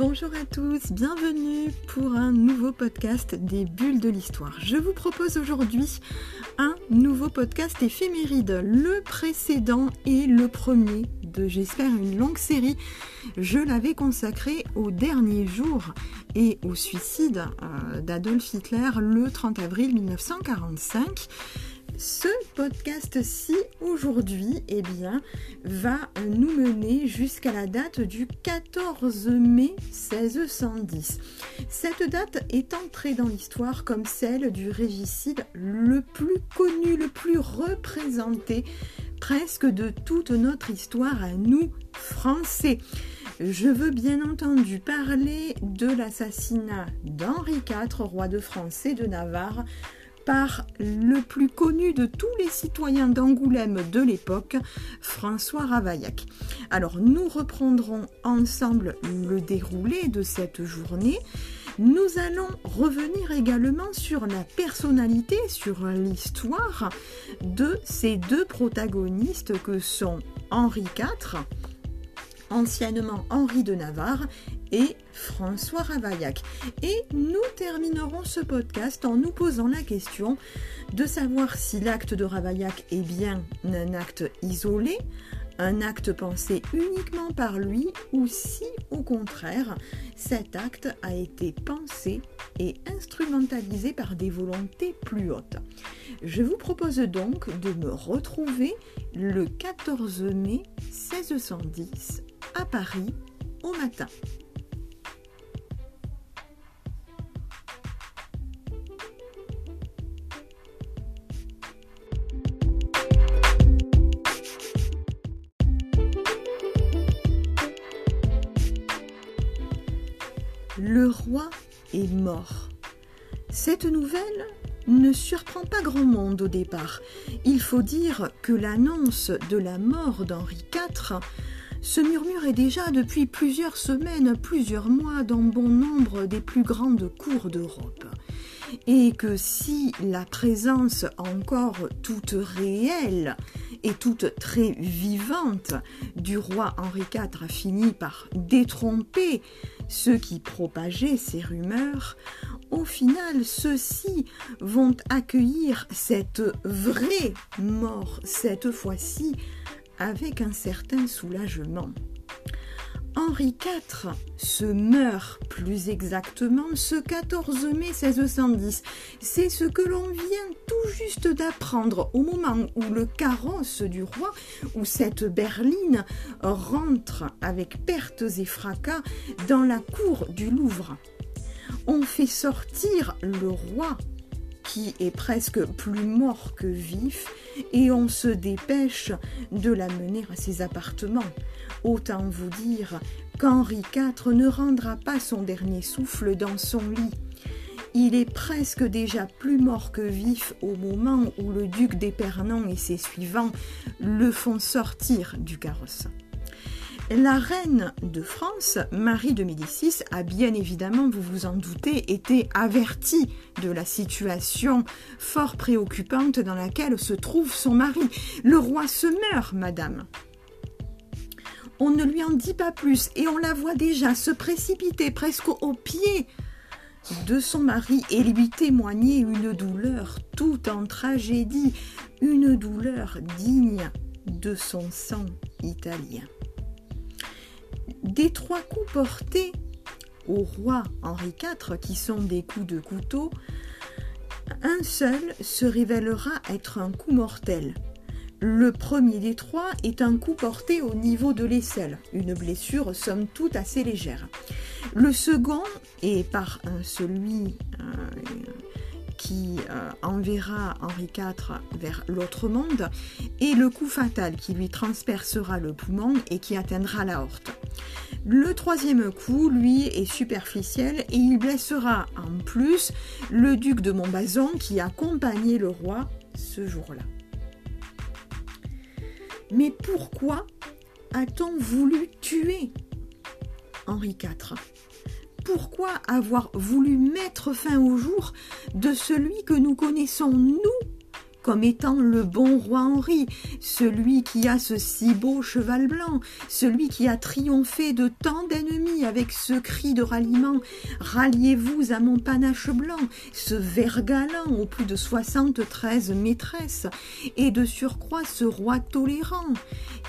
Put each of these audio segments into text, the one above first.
Bonjour à tous, bienvenue pour un nouveau podcast des bulles de l'histoire. Je vous propose aujourd'hui un nouveau podcast éphéméride. Le précédent et le premier de, j'espère, une longue série. Je l'avais consacré au dernier jour et au suicide euh, d'Adolf Hitler le 30 avril 1945 ce podcast-ci aujourd'hui eh bien, va nous mener jusqu'à la date du 14 mai 1610. Cette date est entrée dans l'histoire comme celle du régicide le plus connu, le plus représenté presque de toute notre histoire à nous, Français. Je veux bien entendu parler de l'assassinat d'Henri IV, roi de France et de Navarre, par le plus connu de tous les citoyens d'Angoulême de l'époque, François Ravaillac. Alors nous reprendrons ensemble le déroulé de cette journée. Nous allons revenir également sur la personnalité, sur l'histoire de ces deux protagonistes que sont Henri IV, anciennement Henri de Navarre, et François Ravaillac. Et nous terminerons ce podcast en nous posant la question de savoir si l'acte de Ravaillac est bien un acte isolé, un acte pensé uniquement par lui, ou si au contraire cet acte a été pensé et instrumentalisé par des volontés plus hautes. Je vous propose donc de me retrouver le 14 mai 1610 à Paris au matin. Le roi est mort. Cette nouvelle ne surprend pas grand monde au départ. Il faut dire que l'annonce de la mort d'Henri IV se murmurait déjà depuis plusieurs semaines, plusieurs mois dans bon nombre des plus grandes cours d'Europe. Et que si la présence encore toute réelle et toute très vivante du roi Henri IV a fini par détromper ceux qui propageaient ces rumeurs, au final, ceux-ci vont accueillir cette vraie mort, cette fois-ci, avec un certain soulagement. Henri IV se meurt plus exactement ce 14 mai 1610. C'est ce que l'on vient tout juste d'apprendre au moment où le carrosse du roi, où cette berline rentre avec pertes et fracas dans la cour du Louvre. On fait sortir le roi qui est presque plus mort que vif, et on se dépêche de l'amener à ses appartements. Autant vous dire qu'Henri IV ne rendra pas son dernier souffle dans son lit. Il est presque déjà plus mort que vif au moment où le duc d'Épernon et ses suivants le font sortir du carrosse. La reine de France, Marie de Médicis, a bien évidemment, vous vous en doutez, été avertie de la situation fort préoccupante dans laquelle se trouve son mari. Le roi se meurt, madame. On ne lui en dit pas plus et on la voit déjà se précipiter presque au pied de son mari et lui témoigner une douleur tout en tragédie, une douleur digne de son sang italien. Des trois coups portés au roi Henri IV, qui sont des coups de couteau, un seul se révélera être un coup mortel. Le premier des trois est un coup porté au niveau de l'aisselle, une blessure somme toute assez légère. Le second est par celui euh, qui euh, enverra Henri IV vers l'autre monde, et le coup fatal qui lui transpercera le poumon et qui atteindra la horte. Le troisième coup, lui, est superficiel et il blessera en plus le duc de Montbazon qui accompagnait le roi ce jour-là. Mais pourquoi a-t-on voulu tuer Henri IV pourquoi avoir voulu mettre fin au jour de celui que nous connaissons, nous, comme étant le bon roi Henri, celui qui a ce si beau cheval blanc, celui qui a triomphé de tant d'ennemis avec ce cri de ralliement. Ralliez-vous à mon panache blanc, ce vert galant aux plus de 73 maîtresses, et de surcroît ce roi tolérant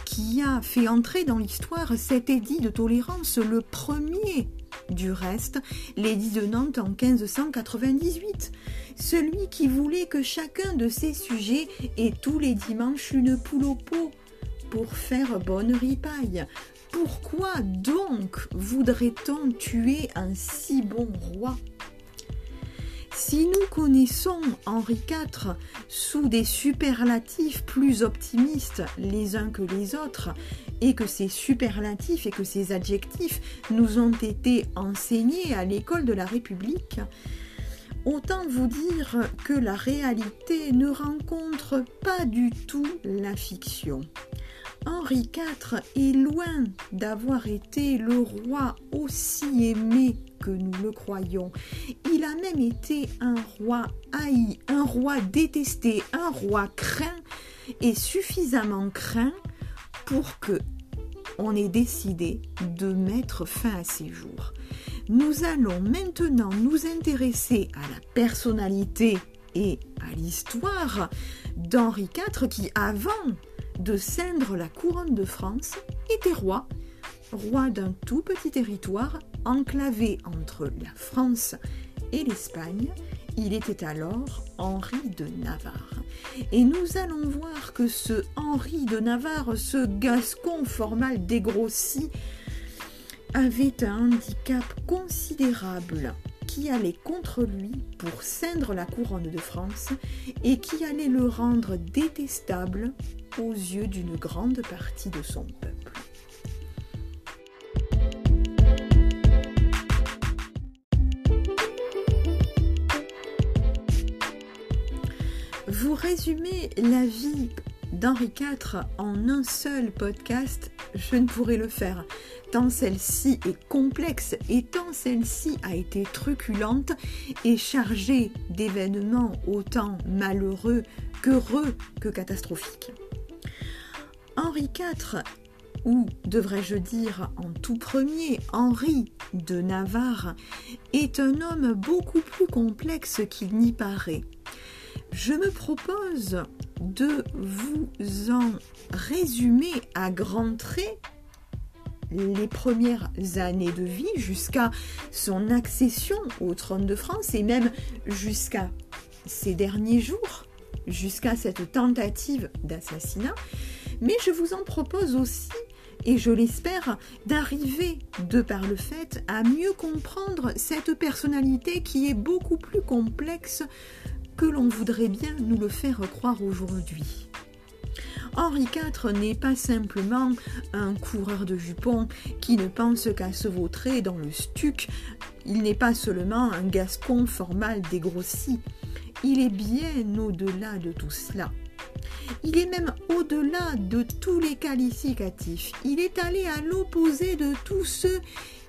qui a fait entrer dans l'histoire cet édit de tolérance, le premier du reste, l'édit de Nantes en 1598, celui qui voulait que chacun de ses sujets ait tous les dimanches une poule au pot pour faire bonne ripaille. Pourquoi donc voudrait-on tuer un si bon roi? Si nous connaissons Henri IV sous des superlatifs plus optimistes les uns que les autres, et que ces superlatifs et que ces adjectifs nous ont été enseignés à l'école de la République, autant vous dire que la réalité ne rencontre pas du tout la fiction. Henri IV est loin d'avoir été le roi aussi aimé que nous le croyons. Il a même été un roi haï, un roi détesté, un roi craint et suffisamment craint pour que on ait décidé de mettre fin à ses jours. Nous allons maintenant nous intéresser à la personnalité et à l'histoire d'Henri IV qui, avant de ceindre la couronne de France, était roi, roi d'un tout petit territoire enclavé entre la France et l'Espagne. Il était alors Henri de Navarre. Et nous allons voir que ce Henri de Navarre, ce gascon formal dégrossi, avait un handicap considérable qui allait contre lui pour ceindre la couronne de France et qui allait le rendre détestable aux yeux d'une grande partie de son peuple. Vous résumez la vie d'Henri IV en un seul podcast, je ne pourrais le faire, tant celle-ci est complexe et tant celle-ci a été truculente et chargée d'événements autant malheureux qu'heureux que catastrophiques. Henri IV, ou devrais-je dire en tout premier Henri de Navarre, est un homme beaucoup plus complexe qu'il n'y paraît. Je me propose de vous en résumer à grands traits les premières années de vie jusqu'à son accession au trône de France et même jusqu'à ces derniers jours, jusqu'à cette tentative d'assassinat. Mais je vous en propose aussi, et je l'espère, d'arriver, de par le fait, à mieux comprendre cette personnalité qui est beaucoup plus complexe que l'on voudrait bien nous le faire croire aujourd'hui. Henri IV n'est pas simplement un coureur de jupons qui ne pense qu'à se vautrer dans le stuc, il n'est pas seulement un gascon formal dégrossi, il est bien au-delà de tout cela. Il est même au-delà de tous les qualificatifs. Il est allé à l'opposé de tous ceux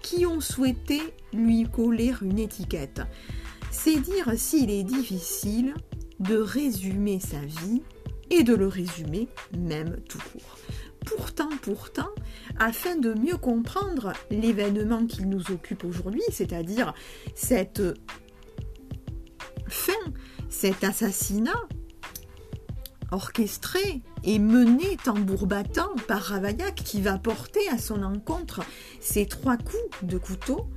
qui ont souhaité lui coller une étiquette. C'est dire s'il est difficile de résumer sa vie et de le résumer même tout court. Pourtant, pourtant, afin de mieux comprendre l'événement qui nous occupe aujourd'hui, c'est-à-dire cette fin, cet assassinat orchestré et mené tambour battant par Ravaillac qui va porter à son encontre ces trois coups de couteau,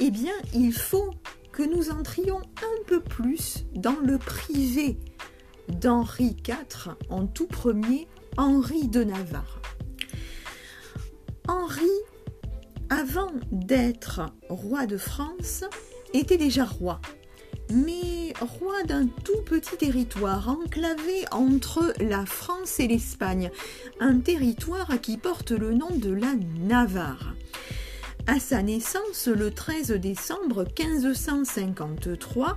eh bien, il faut que nous entrions un peu plus dans le privé d'Henri IV, en tout premier Henri de Navarre. Henri, avant d'être roi de France, était déjà roi, mais roi d'un tout petit territoire enclavé entre la France et l'Espagne, un territoire qui porte le nom de la Navarre. À sa naissance, le 13 décembre 1553,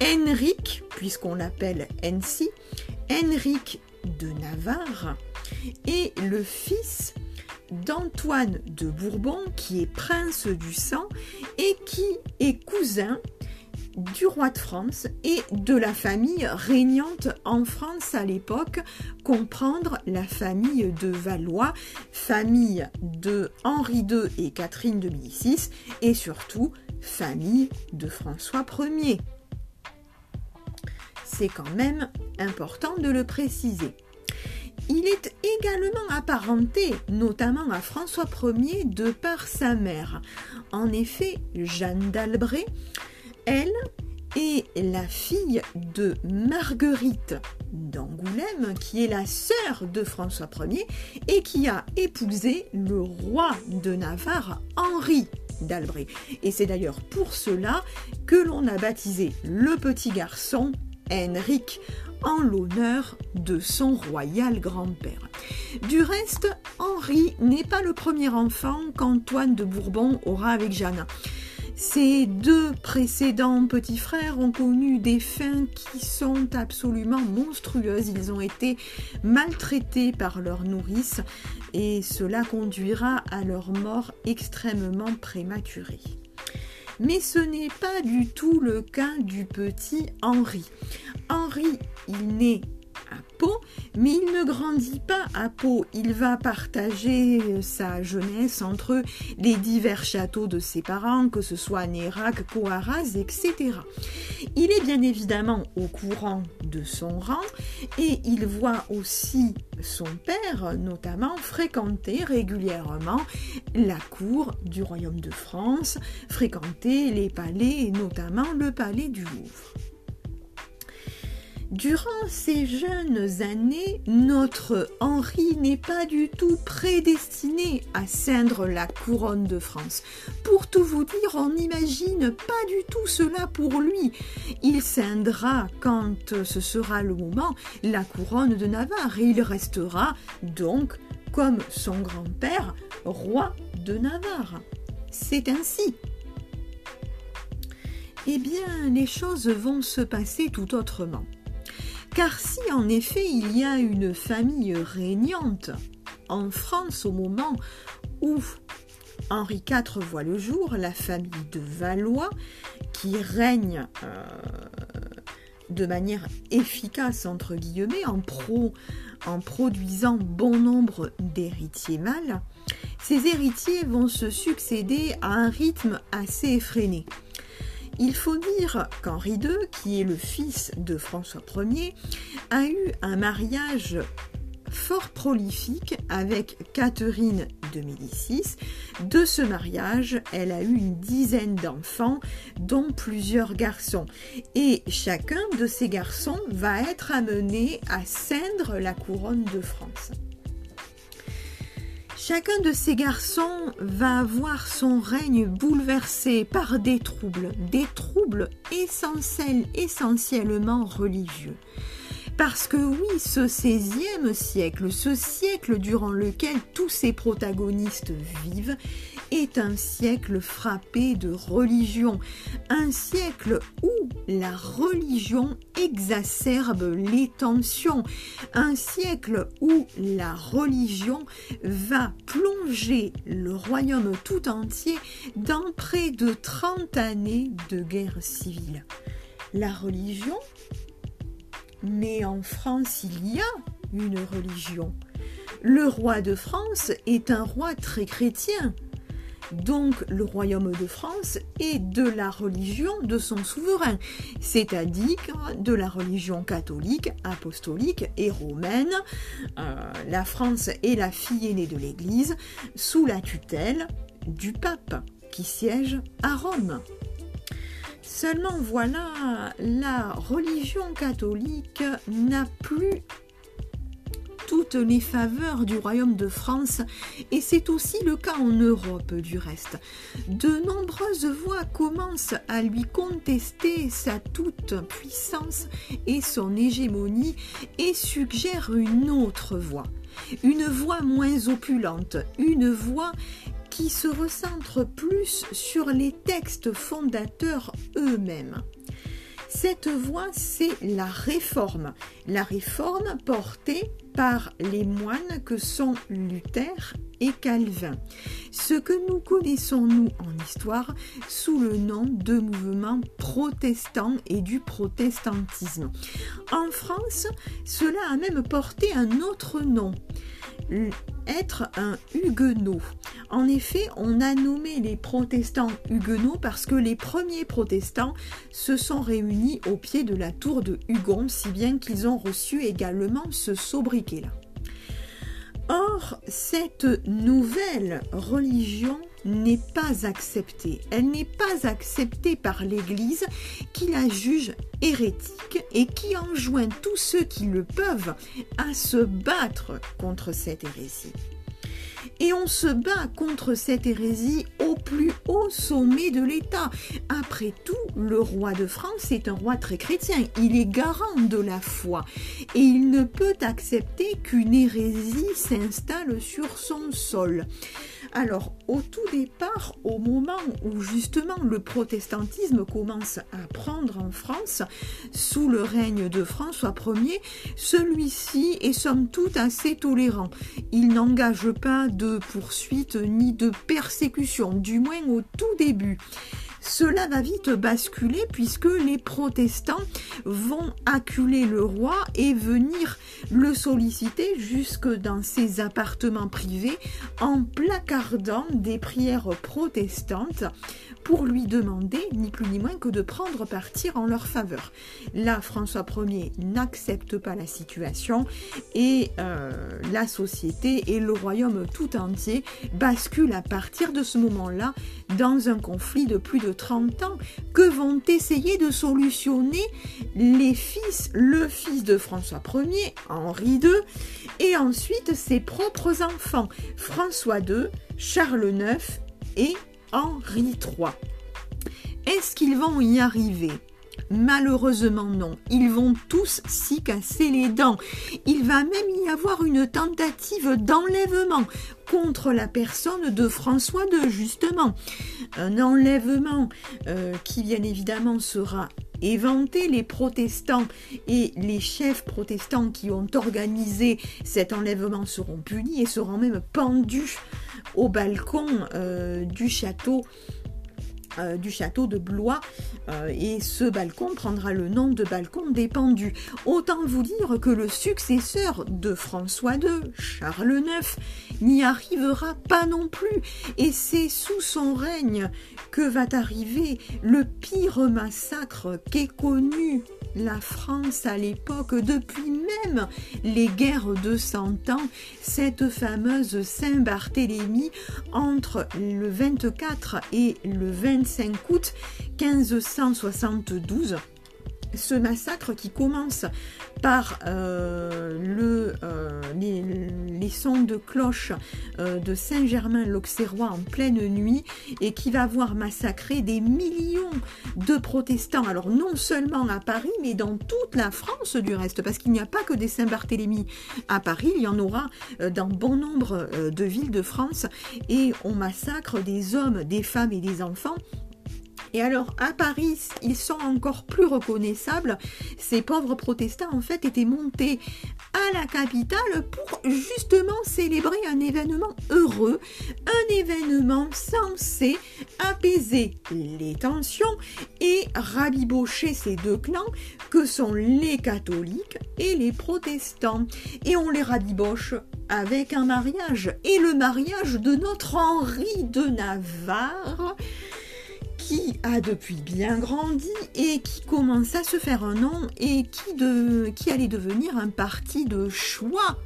Henrique, puisqu'on l'appelle Hensi, Henrique de Navarre, est le fils d'Antoine de Bourbon, qui est prince du sang et qui est cousin du roi de France et de la famille régnante en France à l'époque, comprendre la famille de Valois, famille de Henri II et Catherine de Médicis, et surtout famille de François Ier. C'est quand même important de le préciser. Il est également apparenté, notamment à François Ier, de par sa mère. En effet, Jeanne d'Albret, elle est la fille de Marguerite d'Angoulême, qui est la sœur de François Ier et qui a épousé le roi de Navarre, Henri d'Albret. Et c'est d'ailleurs pour cela que l'on a baptisé le petit garçon Henrik en l'honneur de son royal grand-père. Du reste, Henri n'est pas le premier enfant qu'Antoine de Bourbon aura avec Jeanne. Ses deux précédents petits frères ont connu des fins qui sont absolument monstrueuses. Ils ont été maltraités par leur nourrice et cela conduira à leur mort extrêmement prématurée. Mais ce n'est pas du tout le cas du petit Henri. Henri, il naît mais il ne grandit pas à Pau. Il va partager sa jeunesse entre les divers châteaux de ses parents, que ce soit Nérac, Coaraz, etc. Il est bien évidemment au courant de son rang et il voit aussi son père, notamment, fréquenter régulièrement la cour du royaume de France, fréquenter les palais et notamment le palais du Louvre. Durant ces jeunes années, notre Henri n'est pas du tout prédestiné à ceindre la couronne de France. Pour tout vous dire, on n'imagine pas du tout cela pour lui. Il ceindra, quand ce sera le moment, la couronne de Navarre et il restera donc, comme son grand-père, roi de Navarre. C'est ainsi. Eh bien, les choses vont se passer tout autrement. Car si en effet il y a une famille régnante en France au moment où Henri IV voit le jour, la famille de Valois, qui règne euh, de manière efficace, entre guillemets, en, en produisant bon nombre d'héritiers mâles, ces héritiers vont se succéder à un rythme assez effréné. Il faut dire qu'Henri II, qui est le fils de François Ier, a eu un mariage fort prolifique avec Catherine de Médicis. De ce mariage, elle a eu une dizaine d'enfants, dont plusieurs garçons. Et chacun de ces garçons va être amené à ceindre la couronne de France. Chacun de ces garçons va avoir son règne bouleversé par des troubles, des troubles essentiels, essentiellement religieux. Parce que oui, ce XVIe siècle, ce siècle durant lequel tous ces protagonistes vivent, est un siècle frappé de religion, un siècle où la religion exacerbe les tensions, un siècle où la religion va plonger le royaume tout entier dans près de 30 années de guerre civile. La religion mais en France, il y a une religion. Le roi de France est un roi très chrétien. Donc le royaume de France est de la religion de son souverain, c'est-à-dire de la religion catholique, apostolique et romaine. Euh, la France est la fille aînée de l'Église sous la tutelle du pape qui siège à Rome. Seulement voilà, la religion catholique n'a plus toutes les faveurs du royaume de France et c'est aussi le cas en Europe du reste. De nombreuses voix commencent à lui contester sa toute puissance et son hégémonie et suggèrent une autre voie. Une voie moins opulente, une voie qui se recentre plus sur les textes fondateurs eux-mêmes. Cette voie, c'est la réforme. La réforme portée par les moines que sont Luther et Calvin. Ce que nous connaissons, nous, en histoire, sous le nom de mouvement protestant et du protestantisme. En France, cela a même porté un autre nom être un huguenot. En effet, on a nommé les protestants huguenots parce que les premiers protestants se sont réunis au pied de la tour de Hugon, si bien qu'ils ont reçu également ce sobriquet-là. Or, cette nouvelle religion n'est pas acceptée. Elle n'est pas acceptée par l'Église qui la juge hérétique et qui enjoint tous ceux qui le peuvent à se battre contre cette hérésie. Et on se bat contre cette hérésie au plus haut sommet de l'État. Après tout, le roi de France est un roi très chrétien. Il est garant de la foi. Et il ne peut accepter qu'une hérésie s'installe sur son sol. Alors, au tout départ, au moment où justement le protestantisme commence à prendre en France, sous le règne de François Ier, celui-ci est somme toute assez tolérant. Il n'engage pas de poursuite ni de persécution, du moins au tout début. Cela va vite basculer puisque les protestants vont acculer le roi et venir le solliciter jusque dans ses appartements privés en placardant des prières protestantes pour lui demander ni plus ni moins que de prendre partir en leur faveur. Là, François Ier n'accepte pas la situation et euh, la société et le royaume tout entier basculent à partir de ce moment-là dans un conflit de plus de 30 ans que vont essayer de solutionner les fils, le fils de François Ier, Henri II, et ensuite ses propres enfants, François II, Charles IX et Henri III. Est-ce qu'ils vont y arriver? Malheureusement non. Ils vont tous s'y casser les dents. Il va même y avoir une tentative d'enlèvement contre la personne de François II, justement. Un enlèvement euh, qui bien évidemment sera éventé. Les protestants et les chefs protestants qui ont organisé cet enlèvement seront punis et seront même pendus au balcon euh, du château euh, du château de Blois euh, et ce balcon prendra le nom de balcon des pendus. Autant vous dire que le successeur de François II, Charles IX, n'y arrivera pas non plus et c'est sous son règne que va arriver le pire massacre qu'ait connu la France à l'époque, depuis même les guerres de Cent Ans, cette fameuse Saint-Barthélemy entre le 24 et le 25 août 1572 ce massacre qui commence par euh, euh, les, sons de cloche euh, de Saint-Germain-l'Auxerrois en pleine nuit et qui va voir massacrer des millions de protestants, alors non seulement à Paris, mais dans toute la France du reste, parce qu'il n'y a pas que des Saint-Barthélemy à Paris, il y en aura dans bon nombre de villes de France, et on massacre des hommes, des femmes et des enfants et alors à Paris, ils sont encore plus reconnaissables. Ces pauvres protestants en fait étaient montés à la capitale pour justement célébrer un événement heureux, un événement censé apaiser les tensions et rabibocher ces deux clans que sont les catholiques et les protestants. Et on les rabiboche avec un mariage et le mariage de notre Henri de Navarre qui a depuis bien grandi et qui commence à se faire un nom et qui, allait devenir un parti de choix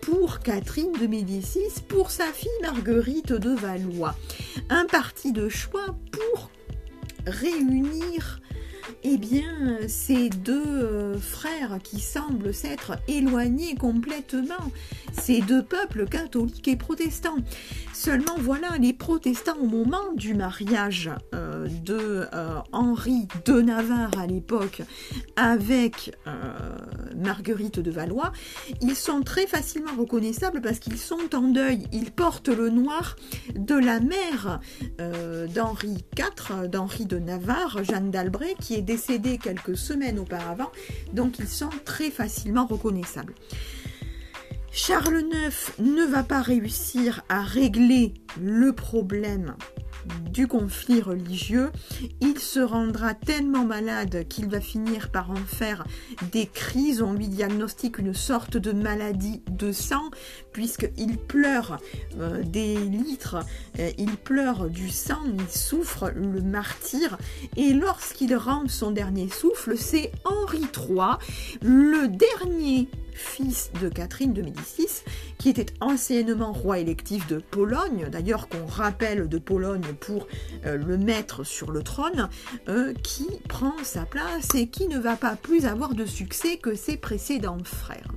pour Catherine de Médicis, pour sa fille Marguerite de Valois. Un parti de choix pour réunir eh bien, ces deux euh, frères qui semblent s'être éloignés complètement, ces deux peuples catholiques et protestants. Seulement voilà, les protestants au moment du mariage euh, de euh, Henri de Navarre à l'époque avec Marguerite de Valois, ils sont très facilement reconnaissables parce qu'ils sont en deuil. Ils portent le noir de la mère d'Henri IV, d'Henri de Navarre, Jeanne d'Albret, qui décédé quelques semaines auparavant, donc ils sont très facilement reconnaissables. Charles IX ne va pas réussir à régler le problème du conflit religieux, il se rendra tellement malade qu'il va finir par en faire des crises. On lui diagnostique une sorte de maladie de sang, puisqu'il pleure euh, des litres, euh, il pleure du sang, il souffre le martyr. Et lorsqu'il rend son dernier souffle, c'est Henri III, le dernier fils de Catherine de Médicis, qui était anciennement roi électif de Pologne, d'ailleurs qu'on rappelle de Pologne pour euh, le mettre sur le trône, euh, qui prend sa place et qui ne va pas plus avoir de succès que ses précédents frères.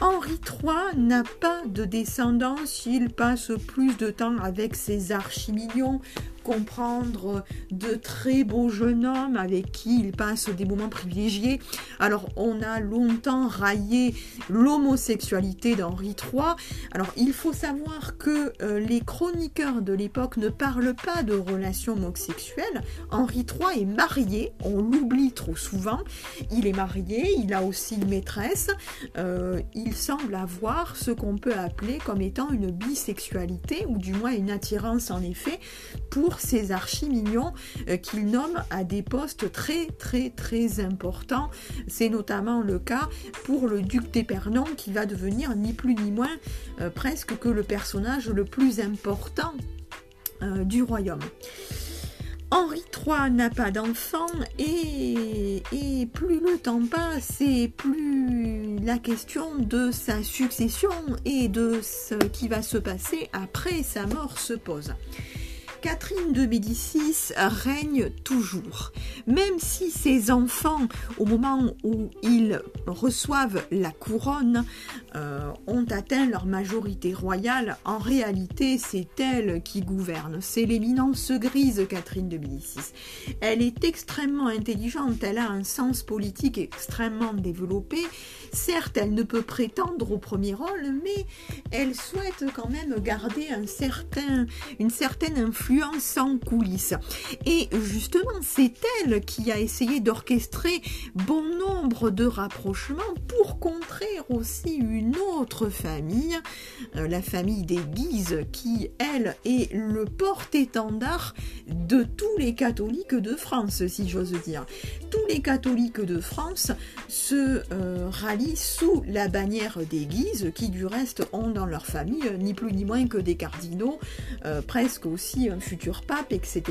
Henri III n'a pas de descendance, il passe plus de temps avec ses archimillions comprendre de très beaux jeunes hommes avec qui il passe des moments privilégiés. Alors on a longtemps raillé l'homosexualité d'Henri III. Alors il faut savoir que euh, les chroniqueurs de l'époque ne parlent pas de relations homosexuelles. Henri III est marié, on l'oublie trop souvent. Il est marié, il a aussi une maîtresse. Euh, il semble avoir ce qu'on peut appeler comme étant une bisexualité ou du moins une attirance en effet pour ces archi-mignons euh, qu'il nomme à des postes très très très importants. C'est notamment le cas pour le duc d'Épernon qui va devenir ni plus ni moins euh, presque que le personnage le plus important euh, du royaume. Henri III n'a pas d'enfant et, et, plus le temps passe et plus la question de sa succession et de ce qui va se passer après sa mort se pose. Catherine de Médicis règne toujours. Même si ses enfants, au moment où ils reçoivent la couronne, euh, ont atteint leur majorité royale, en réalité c'est elle qui gouverne. C'est l'éminence grise Catherine de Médicis. Elle est extrêmement intelligente, elle a un sens politique extrêmement développé. Certes, elle ne peut prétendre au premier rôle, mais elle souhaite quand même garder une certaine influence sans coulisses. Et justement, c'est elle qui a essayé d'orchestrer bon nombre de rapprochements pour contrer aussi une autre famille, euh, la famille des Guises, qui, elle, est le porte-étendard de tous les catholiques de France, si j'ose dire. Tous les catholiques de France se euh, rallient sous la bannière des Guises, qui du reste ont dans leur famille ni plus ni moins que des cardinaux, euh, presque aussi futur pape, etc.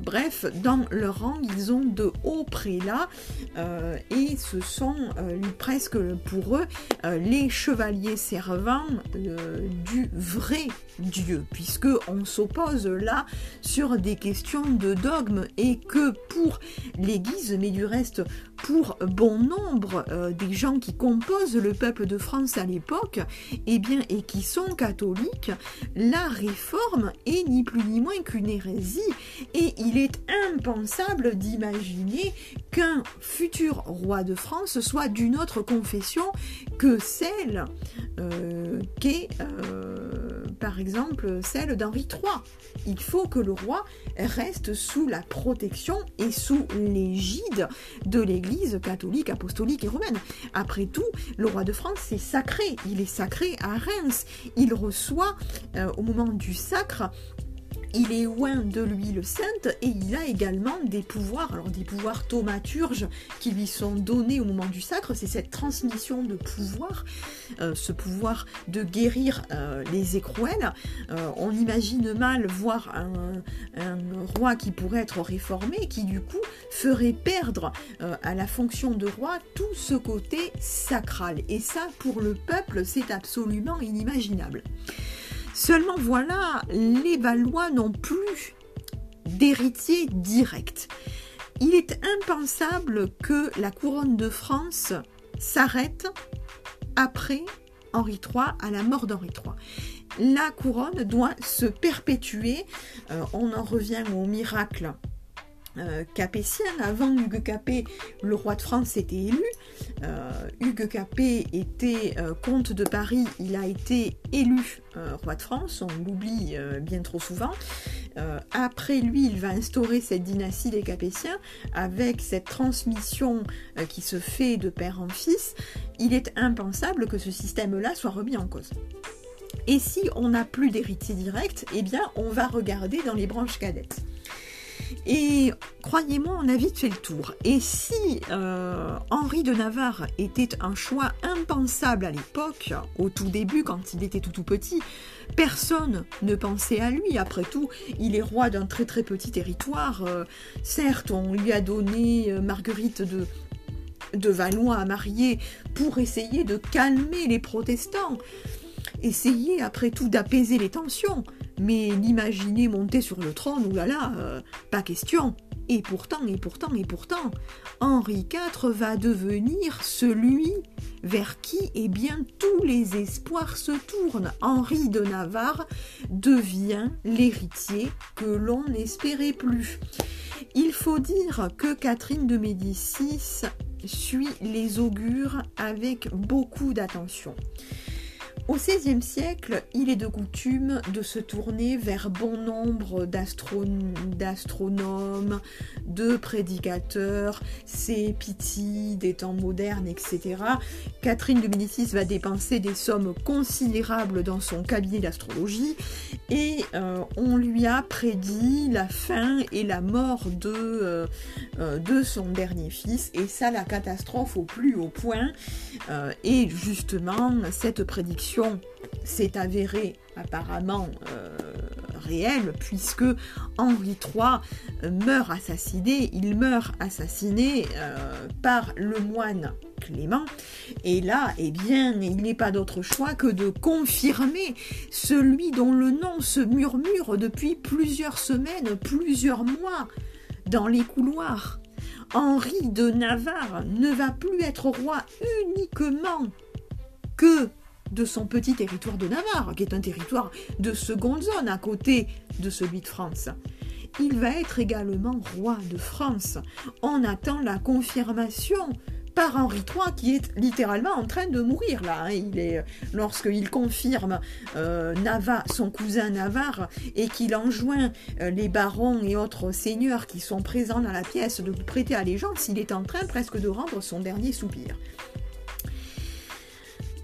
Bref, dans leur rang, ils ont de hauts prélats euh, et ce sont euh, presque pour eux euh, les chevaliers servants du vrai Dieu, puisque on s'oppose là sur des questions de dogme et que pour l'Église, mais du reste pour bon nombre des gens qui composent le peuple de France à l'époque, et eh bien et qui sont catholiques, la réforme est ni plus ni moins qu'une hérésie et il est impensable d'imaginer qu'un futur roi de France soit d'une autre confession que celle euh, qu'est euh, par exemple celle d'Henri III. Il faut que le roi reste sous la protection et sous l'égide de l'Église catholique, apostolique et romaine. Après tout, le roi de France c'est sacré, il est sacré à Reims. Il reçoit euh, au moment du sacre il est loin de l'huile sainte et il a également des pouvoirs, alors des pouvoirs thaumaturges qui lui sont donnés au moment du sacre. C'est cette transmission de pouvoir, euh, ce pouvoir de guérir euh, les écrouelles. Euh, on imagine mal voir un, roi qui pourrait être réformé, qui du coup ferait perdre à la fonction de roi tout ce côté sacral. Et ça, pour le peuple, c'est absolument inimaginable. Seulement voilà, les Valois n'ont plus d'héritier direct. Il est impensable que la couronne de France s'arrête après Henri III, à la mort d'Henri III. La couronne doit se perpétuer. Euh, on en revient au miracle euh, capétien. Avant Hugues Capet, le roi de France était élu. Euh, Hugues Capet était euh, comte de Paris, il a été élu roi de France, on l'oublie bien trop souvent. euh, après lui, il va instaurer cette dynastie des Capétiens avec cette transmission euh, qui se fait de père en fils. Il est impensable que ce système-là soit remis en cause. Et si on n'a plus d'héritier direct, eh bien, on va regarder dans les branches cadettes. Et croyez-moi, on a vite fait le tour. Et si euh, Henri de Navarre était un choix impensable à l'époque, au tout début, quand il était tout tout petit, personne ne pensait à lui. Après tout, il est roi d'un très très petit territoire. Euh, certes, on lui a donné euh, Marguerite de, de Valois à marier pour essayer de calmer les protestants. Essayer après tout d'apaiser les tensions. Mais l'imaginer monter sur le trône, oulala, euh, pas question. Et pourtant, et pourtant, et pourtant, Henri IV va devenir celui vers qui eh bien, tous les espoirs se tournent. Henri de Navarre devient l'héritier que l'on n'espérait plus. Il faut dire que Catherine de Médicis suit les augures avec beaucoup d'attention. Au XVIe siècle, il est de coutume de se tourner vers bon nombre d'astronomes, de prédicateurs, c'est pitié des temps modernes, etc. Catherine de Médicis va dépenser des sommes considérables dans son cabinet d'astrologie et euh, on lui a prédit la fin et la mort de, euh, euh, de son dernier fils et ça la catastrophe au plus haut point et justement cette prédiction s'est avérée apparemment euh, réelle puisque Henri III meurt assassiné, il meurt assassiné euh, par le moine Clément. Et là, eh bien, il n'est pas d'autre choix que de confirmer celui dont le nom se murmure depuis plusieurs semaines, plusieurs mois dans les couloirs. Henri de Navarre ne va plus être roi uniquement que de son petit territoire de Navarre, qui est un territoire de seconde zone à côté de celui de France. Il va être également roi de France. On attend la confirmation par Henri III qui est littéralement en train de mourir là. Hein. Il est lorsqu'il confirme euh, son cousin Navarre et qu'il enjoint euh, les barons et autres seigneurs qui sont présents dans la pièce de prêter allégeance, il est en train presque de rendre son dernier soupir.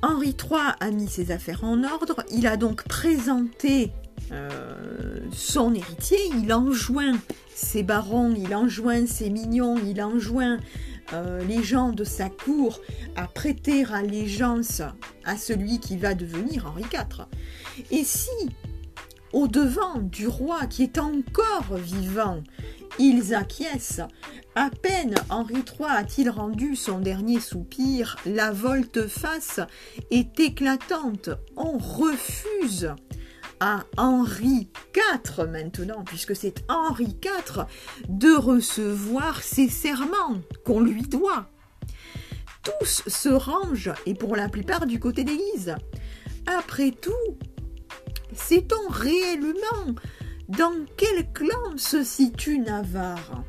Henri III a mis ses affaires en ordre, il a donc présenté euh, son héritier, il enjoint ses barons, il enjoint ses mignons, il enjoint euh, les gens de sa cour à prêter allégeance à celui qui va devenir Henri IV. Et si, au devant du roi qui est encore vivant, ils acquiescent. À peine Henri III a-t-il rendu son dernier soupir, la volte-face est éclatante. On refuse à Henri IV maintenant, puisque c'est Henri IV, de recevoir ses serments qu'on lui doit. Tous se rangent, et pour la plupart du côté d'Élise. Après tout, sait-on réellement dans quel clan se situe Navarre?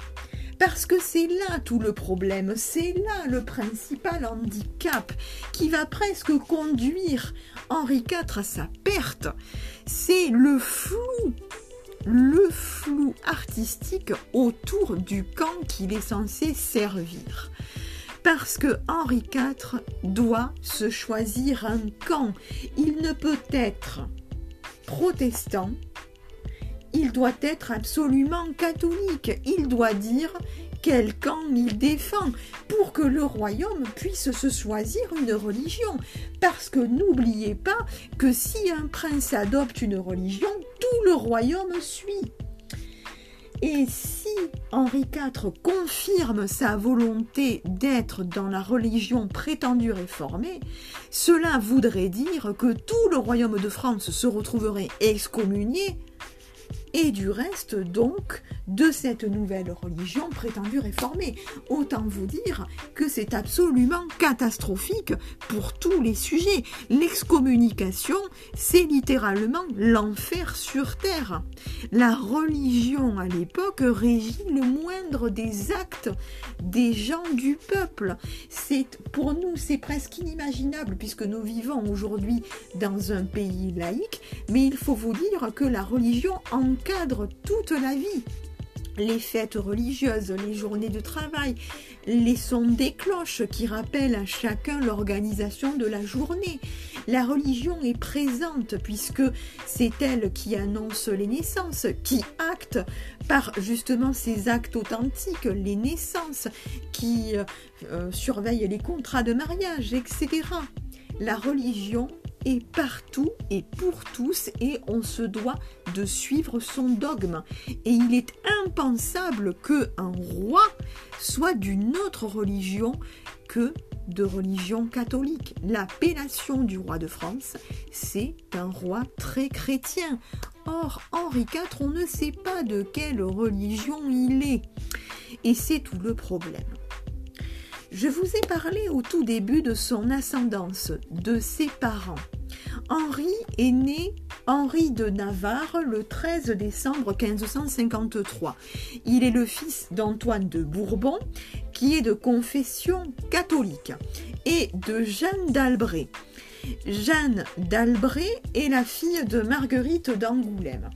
Parce que c'est là tout le problème, c'est là le principal handicap qui va presque conduire Henri IV à sa perte. C'est le flou, le flou artistique autour du camp qu'il est censé servir. Parce que Henri IV doit se choisir un camp. Il ne peut être protestant il doit être absolument catholique. Il doit dire quel camp il défend pour que le royaume puisse se choisir une religion. Parce que n'oubliez pas que si un prince adopte une religion, tout le royaume suit. Et si Henri IV confirme sa volonté d'être dans la religion prétendue réformée, cela voudrait dire que tout le royaume de France se retrouverait excommunié et du reste donc de cette nouvelle religion prétendue réformée. Autant vous dire que c'est absolument catastrophique pour tous les sujets. L'excommunication, c'est littéralement l'enfer sur terre. La religion à l'époque régit le moindre des actes des gens du peuple. C'est pour nous c'est presque inimaginable puisque nous vivons aujourd'hui dans un pays laïque, mais il faut vous dire que la religion en encadre toute la vie les fêtes religieuses, les journées de travail, les sons des cloches qui rappellent à chacun l'organisation de la journée. La religion est présente puisque c'est elle qui annonce les naissances, qui acte par justement ces actes authentiques les naissances, qui euh, surveille les contrats de mariage, etc. La religion est partout et pour tous et on se doit de suivre son dogme. Et il est impensable que un roi soit d'une autre religion que de religion catholique. L'appellation du roi de France, c'est un roi très chrétien. Or, Henri IV, on ne sait pas de quelle religion il est. Et c'est tout le problème. Je vous ai parlé au tout début de son ascendance, de ses parents. Henri est né Henri de Navarre le 13 décembre 1553. Il est le fils d'Antoine de Bourbon, qui est de confession catholique, et de Jeanne d'Albret. Jeanne d'Albret est la fille de Marguerite d'Angoulême.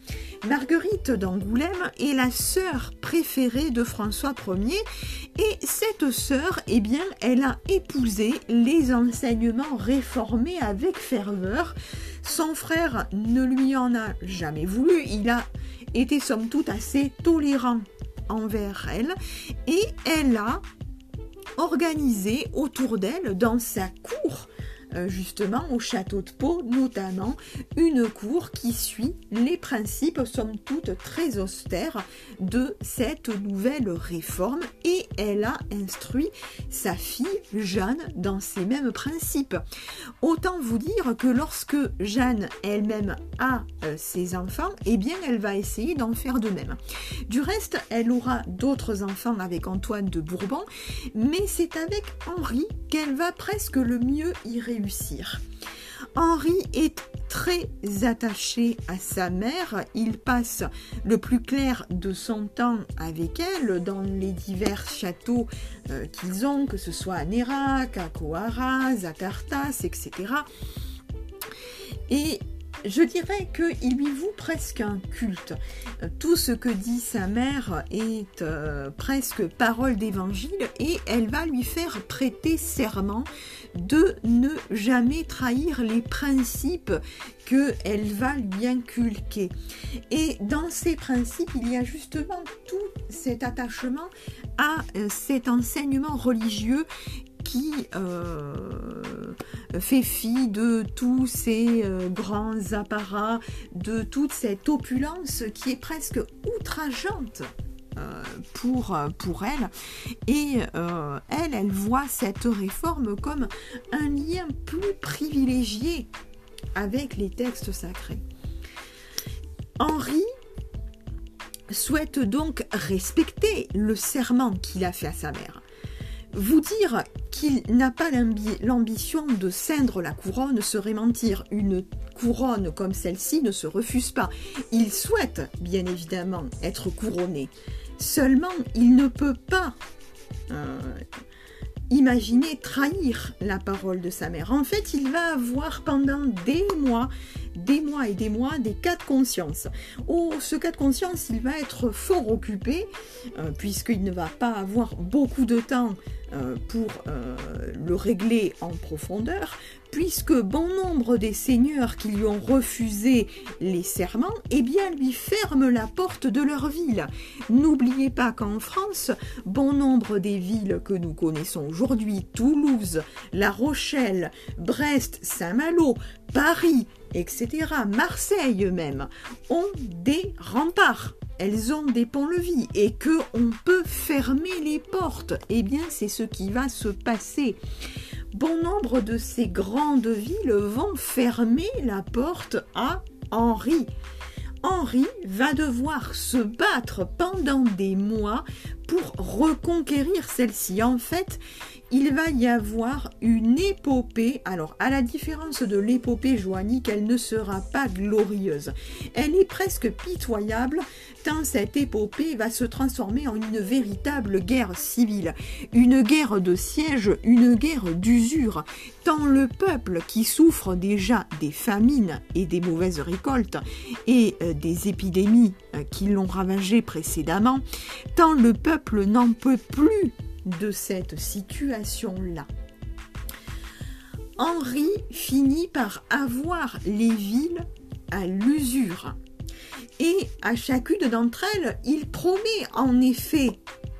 Marguerite d'Angoulême est la sœur préférée de François Ier et cette sœur, eh bien, elle a épousé les enseignements réformés avec ferveur. Son frère ne lui en a jamais voulu, il a été somme toute assez tolérant envers elle et elle a organisé autour d'elle dans sa cour euh, justement au château de Pau, notamment une cour qui suit les principes, somme toute très austères, de cette nouvelle réforme et elle a instruit sa fille Jeanne dans ces mêmes principes. Autant vous dire que lorsque Jeanne elle-même a euh, ses enfants, eh bien elle va essayer d'en faire de même. Du reste, elle aura d'autres enfants avec Antoine de Bourbon, mais c'est avec Henri qu'elle va presque le mieux y réussir Henri est très attaché à sa mère, il passe le plus clair de son temps avec elle dans les divers châteaux euh, qu'ils ont, que ce soit à Nérac, à Coaras, à Tartas, etc. Et je dirais qu'il lui voue presque un culte. Tout ce que dit sa mère est euh, presque parole d'évangile et elle va lui faire prêter serment de ne jamais trahir les principes qu'elle va lui inculquer. Et dans ces principes, il y a justement tout cet attachement à euh, cet enseignement religieux qui euh, fait fi de tous ces euh, grands apparats, de toute cette opulence qui est presque outrageante pour, pour elle. Et elle, elle voit cette réforme comme un lien plus privilégié avec les textes sacrés. Henri souhaite donc respecter le serment qu'il a fait à sa mère. Vous dire qu'il n'a pas l'ambition de ceindre la couronne serait mentir. Une couronne comme celle-ci ne se refuse pas. Il souhaite, bien évidemment, être couronné. Seulement, il ne peut pas euh, imaginer trahir la parole de sa mère. En fait, il va avoir pendant des mois des mois et des mois des cas de conscience. Oh, ce cas de conscience, il va être fort occupé, euh, puisqu'il ne va pas avoir beaucoup de temps euh, pour euh, le régler en profondeur, puisque bon nombre des seigneurs qui lui ont refusé les serments, eh bien, lui ferment la porte de leur ville. N'oubliez pas qu'en France, bon nombre des villes que nous connaissons aujourd'hui, Toulouse, La Rochelle, Brest, Saint-Malo, Paris, etc., Marseille même, ont des remparts. Elles ont des ponts-levis et que on peut fermer les portes. Eh bien, c'est ce qui va se passer. Bon nombre de ces grandes villes vont fermer la porte à Henri. Henri va devoir se battre pendant des mois pour reconquérir celle-ci. En fait, il va y avoir une épopée. Alors, à la différence de l'épopée joannique, elle ne sera pas glorieuse. Elle est presque pitoyable, tant cette épopée va se transformer en une véritable guerre civile, une guerre de siège, une guerre d'usure, tant le peuple qui souffre déjà des famines et des mauvaises récoltes et euh, des épidémies euh, qui l'ont ravagé précédemment, tant le peuple n'en peut plus de cette situation-là. Henri finit par avoir les villes à l'usure. Et à chacune d'entre elles, il promet en effet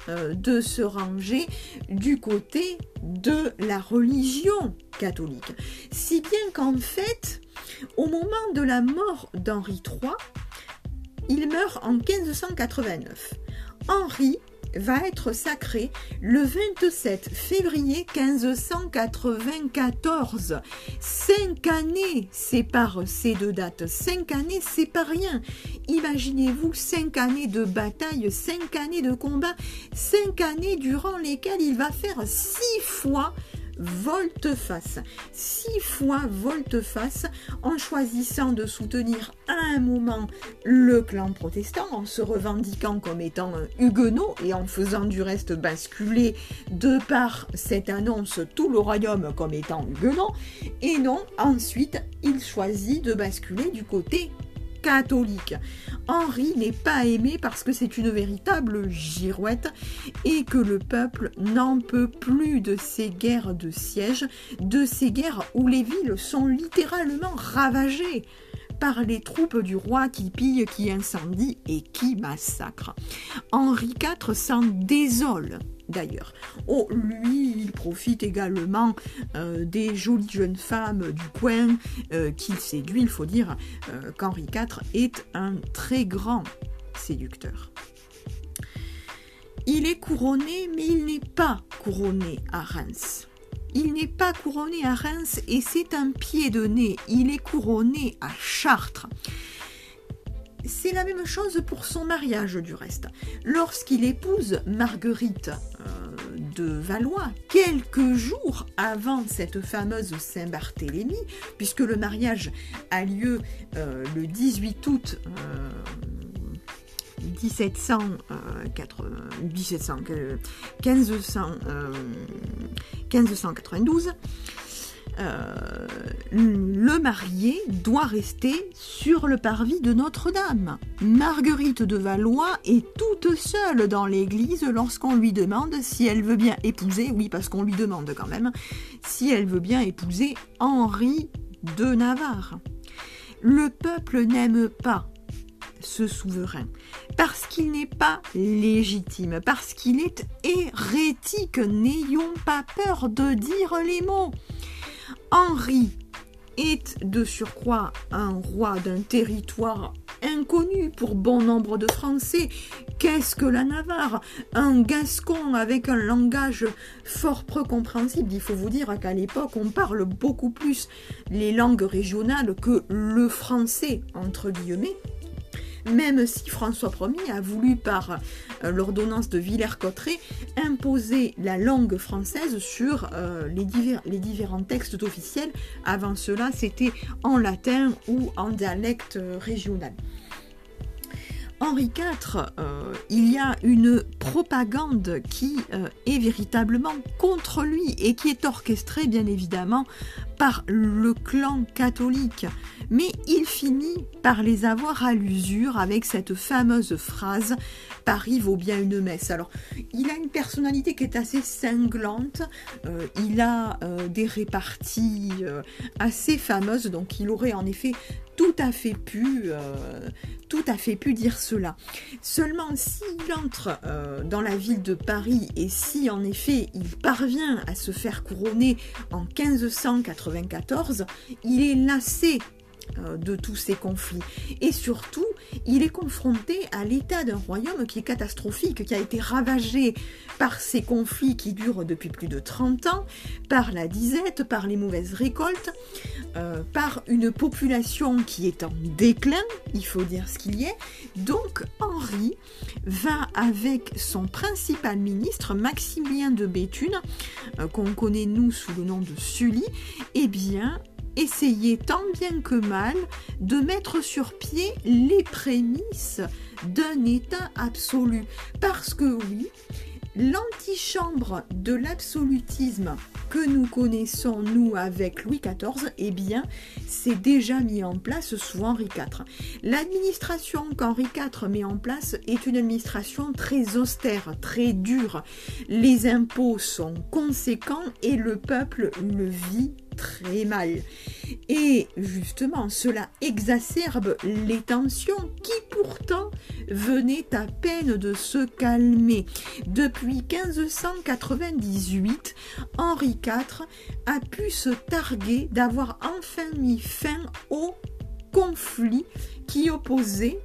euh, de se ranger du côté de la religion catholique. Si bien qu'en fait, au moment de la mort d'Henri III, il meurt en 1589. Henri va être sacré le 27 février 1594. Cinq années séparent ces deux dates. Cinq années, c'est pas rien. Imaginez-vous cinq années de bataille, cinq années de combat, cinq années durant lesquelles il va faire six fois volte-face, six fois volte-face, en choisissant de soutenir à un moment le clan protestant, en se revendiquant comme étant huguenot et en faisant du reste basculer de par cette annonce tout le royaume comme étant huguenot, et non, ensuite il choisit de basculer du côté catholique. Henri n'est pas aimé parce que c'est une véritable girouette et que le peuple n'en peut plus de ces guerres de siège, de ces guerres où les villes sont littéralement ravagées par les troupes du roi qui pillent, qui incendient et qui massacrent. Henri IV s'en désole d'ailleurs. Oh, lui, il profite également euh, des jolies jeunes femmes du coin euh, qu'il séduit. Il faut dire euh, qu'Henri IV est un très grand séducteur. Il est couronné, mais il n'est pas couronné à Reims. Il n'est pas couronné à Reims et c'est un pied de nez. Il est couronné à Chartres. C'est la même chose pour son mariage du reste. Lorsqu'il épouse Marguerite euh, de Valois, quelques jours avant cette fameuse Saint-Barthélemy, puisque le mariage a lieu euh, le 18 août 1700, 1592, euh, le marié doit rester sur le parvis de Notre-Dame. Marguerite de Valois est toute seule dans l'église lorsqu'on lui demande si elle veut bien épouser, oui parce qu'on lui demande quand même, si elle veut bien épouser Henri de Navarre. Le peuple n'aime pas ce souverain, parce qu'il n'est pas légitime, parce qu'il est hérétique. N'ayons pas peur de dire les mots. Henri est de surcroît un roi d'un territoire inconnu pour bon nombre de Français. Qu'est-ce que la Navarre? Un gascon avec un langage fort peu compréhensible. Il faut vous dire qu'à l'époque, on parle beaucoup plus les langues régionales que le français, entre guillemets même si François Ier a voulu, par euh, l'ordonnance de Villers-Cotterêts, imposer la langue française sur euh, les, différents textes officiels. Avant cela, c'était en latin ou en dialecte euh, régional. Henri IV, il y a une propagande qui est véritablement contre lui et qui est orchestrée bien évidemment par le clan catholique, mais il finit par les avoir à l'usure avec cette fameuse phrase Paris vaut bien une messe. Alors, il a une personnalité qui est assez cinglante, euh, il a euh, des réparties euh, assez fameuses, donc il aurait en effet tout à fait pu, tout à fait pu dire cela. Seulement, s'il entre dans la ville de Paris et si en effet il parvient à se faire couronner en 1580, il est lassé euh, de tous ces conflits. Et surtout, il est confronté à l'état d'un royaume qui est catastrophique, qui a été ravagé par ces conflits qui durent depuis plus de 30 ans, par la disette, par les mauvaises récoltes, euh, par une population qui est en déclin, il faut dire ce qu'il y est. Donc Henri va avec son principal ministre, Maximilien de Béthune, euh, qu'on connaît nous sous le nom de Sully, eh bien essayer tant bien que mal de mettre sur pied les prémices d'un État absolu. Parce que oui, l'antichambre de l'absolutisme que nous connaissons, nous, avec Louis XIV, eh bien, c'est déjà mis en place sous Henri IV. L'administration qu'Henri IV met en place est une administration très austère, très dure. Les impôts sont conséquents et le peuple le vit très mal. Et justement, cela exacerbe les tensions qui pourtant venaient à peine de se calmer. Depuis 1598, Henri IV a pu se targuer d'avoir enfin mis fin au conflit qui opposait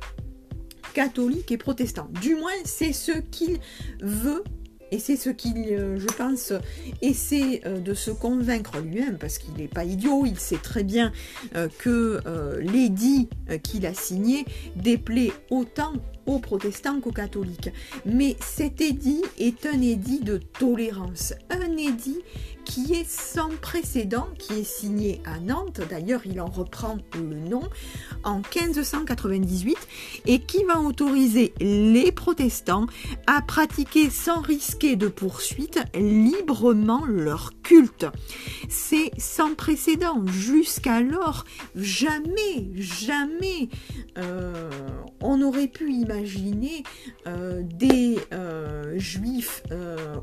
catholiques et protestants. Du moins, c'est ce qu'il veut et c'est ce qu'il, euh, je pense, essaie euh, de se convaincre lui-même, parce qu'il n'est pas idiot, il sait très bien euh, que l'édit qu'il a signé déplaît autant aux protestants qu'aux catholiques. Mais cet édit est un édit de tolérance, un édit qui est sans précédent, qui est signé à Nantes, d'ailleurs il en reprend le nom, en 1598, et qui va autoriser les protestants à pratiquer sans risquer de poursuite librement leur culte. C'est sans précédent. Jusqu'alors, jamais, jamais euh, on aurait pu imaginer euh, des euh, juifs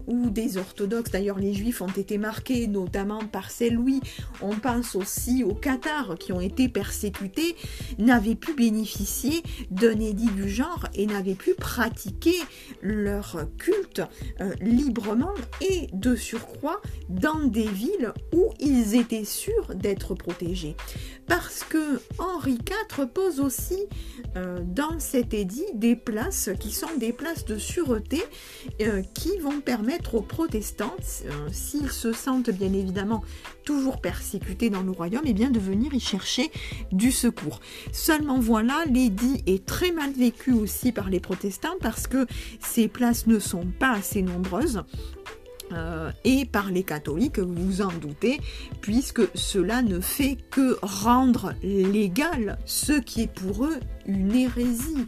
ou des orthodoxes, d'ailleurs les juifs ont été marqués notamment par Saint-Louis, on pense aussi aux Cathares qui ont été persécutés, n'avaient pu bénéficier d'un édit du genre et n'avaient pu pratiquer leur culte euh, librement et de surcroît dans des villes où ils étaient sûrs d'être protégés. Parce que Henri IV pose aussi euh, dans cet édit des places qui sont des places de sûreté euh, qui vont permettre aux protestants, s'ils se sentent bien évidemment toujours persécutés dans le royaume, et eh bien de venir y chercher du secours. Seulement voilà, l'édit est très mal vécu aussi par les protestants parce que ces places ne sont pas assez nombreuses. Euh, et par les catholiques, vous vous en doutez, puisque cela ne fait que rendre légal ce qui est pour eux une hérésie.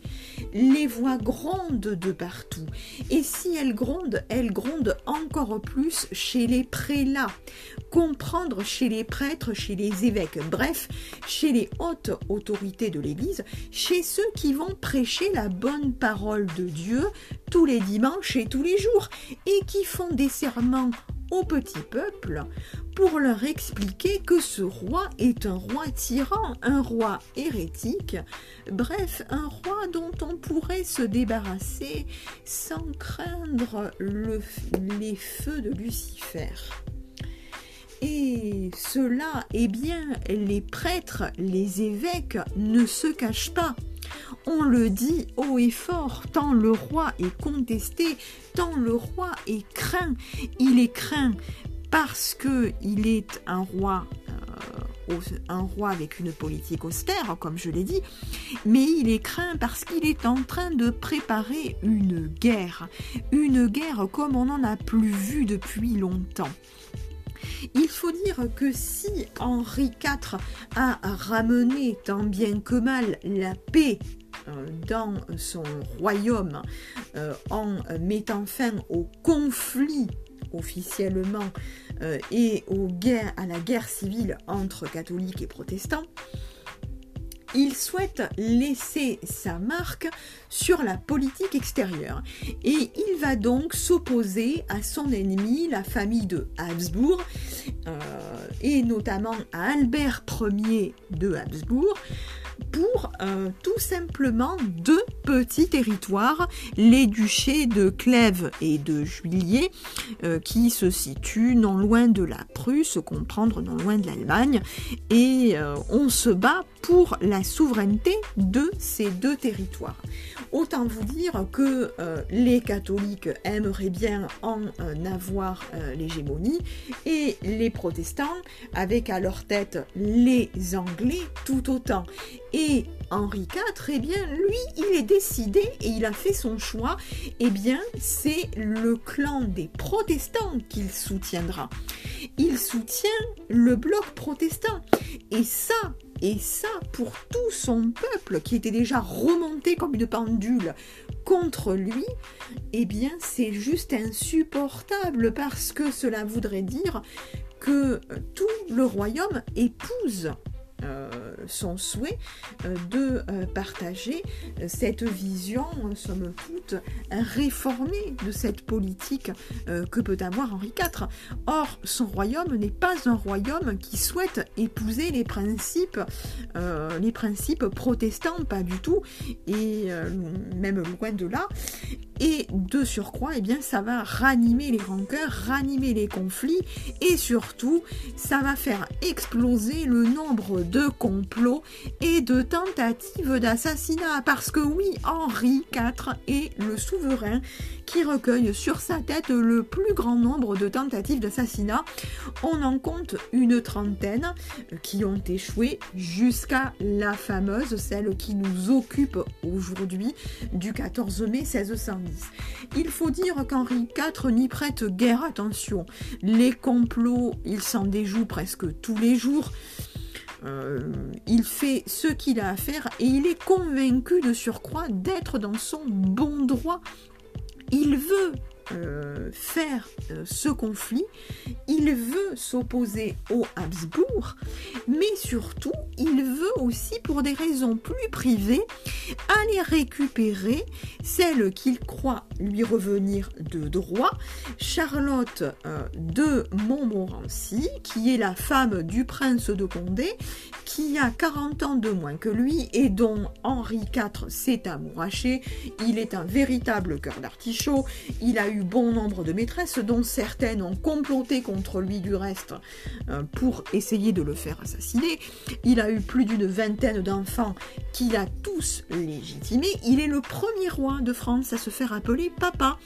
Les voix grondent de partout. Et si elles grondent, elles grondent encore plus chez les prélats. Comprendre chez les prêtres, chez les évêques, bref, chez les hautes autorités de l'Église, chez ceux qui vont prêcher la bonne parole de Dieu tous les dimanches et tous les jours, et qui font des au petit peuple pour leur expliquer que ce roi est un roi tyran, un roi hérétique, bref, un roi dont on pourrait se débarrasser sans craindre les feux de Lucifer. Et cela, eh bien, les prêtres, les évêques ne se cachent pas. On le dit haut et fort, tant le roi est contesté, tant le roi est craint. Il est craint parce que il est un roi euh, un roi avec une politique austère, comme je l'ai dit, mais il est craint parce qu'il est en train de préparer une guerre, une guerre comme on n'en a plus vu depuis longtemps. Il faut dire que si Henri IV a ramené tant bien que mal la paix euh, dans son royaume euh, en mettant fin au conflit officiellement euh, et aux guerres, à la guerre civile entre catholiques et protestants, il souhaite laisser sa marque sur la politique extérieure. Et il va donc s'opposer à son ennemi, la famille de Habsbourg, et notamment à Albert Ier de Habsbourg, pour euh, tout simplement deux petits territoires, les duchés de Clèves et de Juillet, euh, qui se situent non loin de la Prusse, comprendre non loin de l'Allemagne, et euh, on se bat pour la souveraineté de ces deux territoires. Autant vous dire que les catholiques aimeraient bien en avoir l'hégémonie et les protestants, avec à leur tête les Anglais, tout autant. Et Henri IV, eh bien, lui, il est décidé et il a fait son choix. Eh bien, c'est le clan des protestants qu'il soutiendra. Il soutient le bloc protestant. Et ça, et ça, pour tout son peuple qui était déjà remonté comme une pendule contre lui, eh bien, c'est juste insupportable parce que cela voudrait dire que tout le royaume épouse euh, son souhait euh, de euh, partager cette vision, somme toute, réformée de cette politique que peut avoir Henri IV. Or, son royaume n'est pas un royaume qui souhaite épouser les principes, les principes protestants, pas du tout, et même loin de là. Et de surcroît, eh bien, ça va ranimer les rancœurs, ranimer les conflits, et surtout, ça va faire exploser le nombre de complots et de tentatives d'assassinat. Parce que oui, Henri IV est le souverain qui recueille sur sa tête le plus grand nombre de tentatives d'assassinat. On en compte une trentaine qui ont échoué jusqu'à la fameuse, celle qui nous occupe aujourd'hui, du 14 mai 1610. Il faut dire qu'Henri IV n'y prête guère attention. Les complots, il s'en déjoue presque tous les jours. Euh, il fait ce qu'il a à faire et il est convaincu de surcroît d'être dans son bon droit. Il veut euh, faire euh, ce conflit, il veut s'opposer aux Habsbourg, mais surtout, il veut aussi, pour des raisons plus privées, aller récupérer celle qu'il croit lui revenir de droit, Charlotte euh, de Montmorency, qui est la femme du prince de Condé, qui a 40 ans de moins que lui et dont Henri IV s'est amouraché. Il est un véritable cœur d'artichaut, il a eu bon nombre de maîtresses, dont certaines ont comploté contre lui du reste euh, pour essayer de le faire assassiner. Il a eu plus d'une vingtaine d'enfants qu'il a tous légitimés. Il est le premier roi de France à se faire appeler papa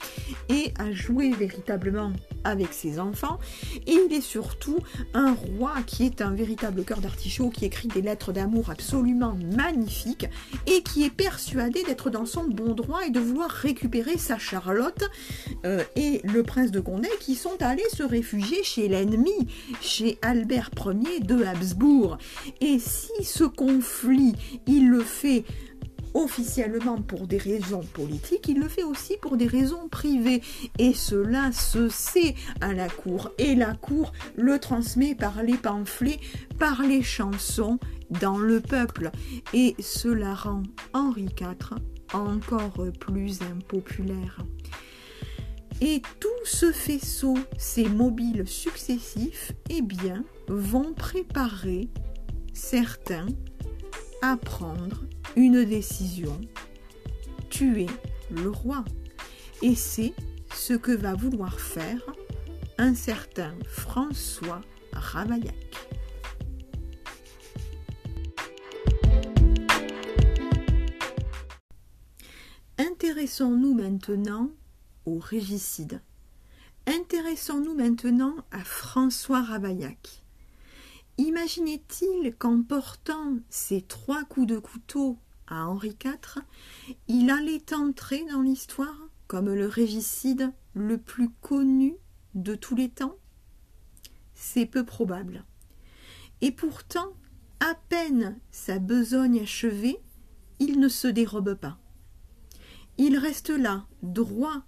et à jouer véritablement avec ses enfants. Et il est surtout un roi qui est un véritable cœur d'artichaut, qui écrit des lettres d'amour absolument magnifiques et qui est persuadé d'être dans son bon droit et de vouloir récupérer sa Charlotte euh, et le prince de Condé qui sont allés se réfugier chez l'ennemi, chez Albert Ier de Habsbourg. Et si ce conflit, il le fait officiellement pour des raisons politiques, il le fait aussi pour des raisons privées. Et cela se sait à la cour. Et la cour le transmet par les pamphlets, par les chansons dans le peuple. Et cela rend Henri IV encore plus impopulaire. Et tout ce faisceau, ces mobiles successifs, eh bien, vont préparer certains à prendre une décision, tuer le roi. Et c'est ce que va vouloir faire un certain François Ravaillac. Intéressons-nous maintenant régicide. Intéressons-nous maintenant à François Ravaillac. Imaginait-il qu'en portant ces trois coups de couteau à Henri IV, il allait entrer dans l'histoire comme le régicide le plus connu de tous les temps? C'est peu probable. Et pourtant, à peine sa besogne achevée, il ne se dérobe pas. Il reste là, droit.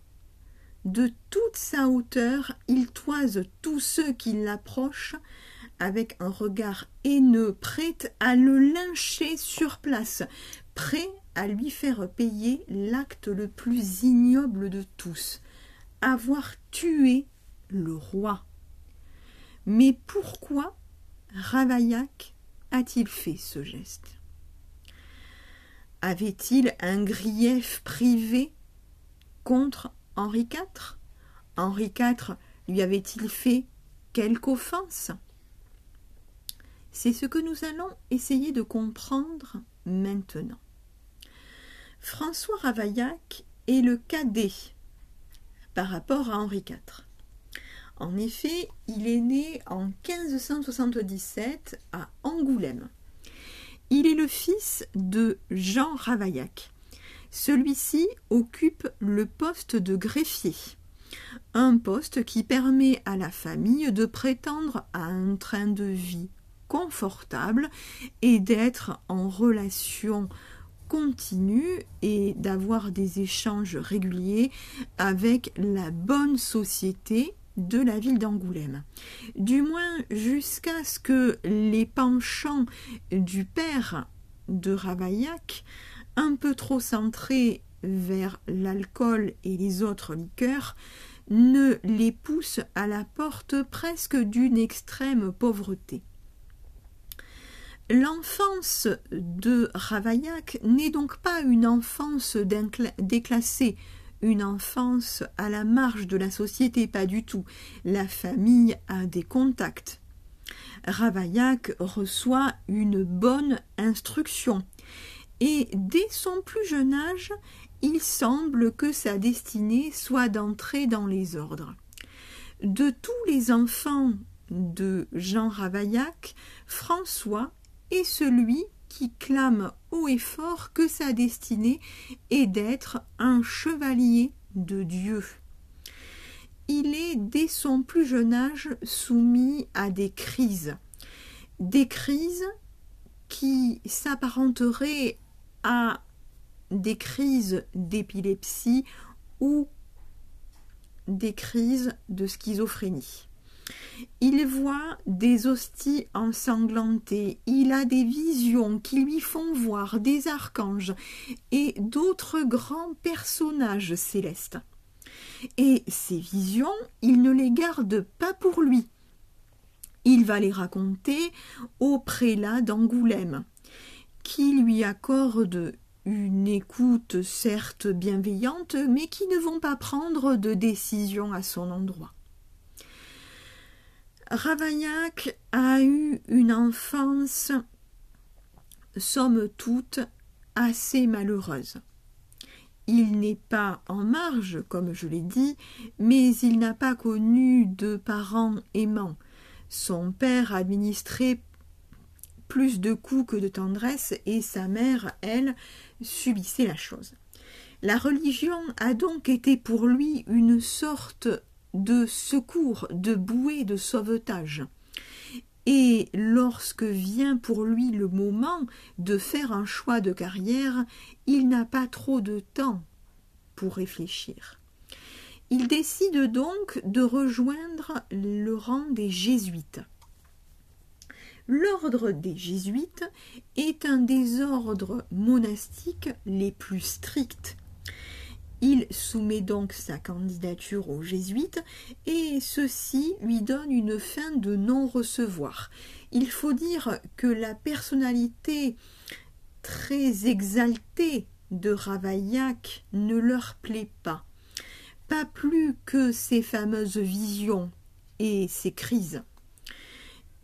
De toute sa hauteur, il toise tous ceux qui l'approchent avec un regard haineux, prêt à le lyncher sur place, prêt à lui faire payer l'acte le plus ignoble de tous, avoir tué le roi. Mais pourquoi Ravaillac a-t-il fait ce geste? Avait-il un grief privé contre Henri IV Henri IV lui avait-il fait quelque offense? C'est ce que nous allons essayer de comprendre maintenant. François Ravaillac est le cadet par rapport à Henri IV. En effet, il est né en 1577 à Angoulême. Il est le fils de Jean Ravaillac. Celui-ci occupe le poste de greffier, un poste qui permet à la famille de prétendre à un train de vie confortable et d'être en relation continue et d'avoir des échanges réguliers avec la bonne société de la ville d'Angoulême. Du moins jusqu'à ce que les penchants du père de Ravaillac, un peu trop centrés vers l'alcool et les autres liqueurs, ne les poussent à la porte presque d'une extrême pauvreté. L'enfance de Ravaillac n'est donc pas une enfance déclassée, une enfance à la marge de la société, pas du tout. La famille a des contacts. Ravaillac reçoit une bonne instruction. Et dès son plus jeune âge, il semble que sa destinée soit d'entrer dans les ordres. De tous les enfants de Jean Ravaillac, François est celui qui clame haut et fort que sa destinée est d'être un chevalier de Dieu. Il est dès son plus jeune âge soumis à des crises, des crises qui s'apparenteraient à des crises d'épilepsie ou des crises de schizophrénie. Il voit des hosties ensanglantées, il a des visions qui lui font voir des archanges et d'autres grands personnages célestes. Et ces visions, il ne les garde pas pour lui. Il va les raconter au prélat d'Angoulême, qui lui accorde une écoute certes bienveillante, mais qui ne vont pas prendre de décision à son endroit. Ravaillac a eu une enfance, somme toute, assez malheureuse. Il n'est pas en marge, comme je l'ai dit, mais il n'a pas connu de parents aimants. Son père administrait plus de coups que de tendresse, et sa mère, elle, subissait la chose. La religion a donc été pour lui une sorte de secours, de bouée de sauvetage. Et lorsque vient pour lui le moment de faire un choix de carrière, il n'a pas trop de temps pour réfléchir. Il décide donc de rejoindre le rang des jésuites. L'ordre des jésuites est un des ordres monastiques les plus stricts il soumet donc sa candidature aux jésuites et ceci lui donne une fin de non-recevoir. Il faut dire que la personnalité très exaltée de Ravaillac ne leur plaît pas, pas plus que ses fameuses visions et ses crises.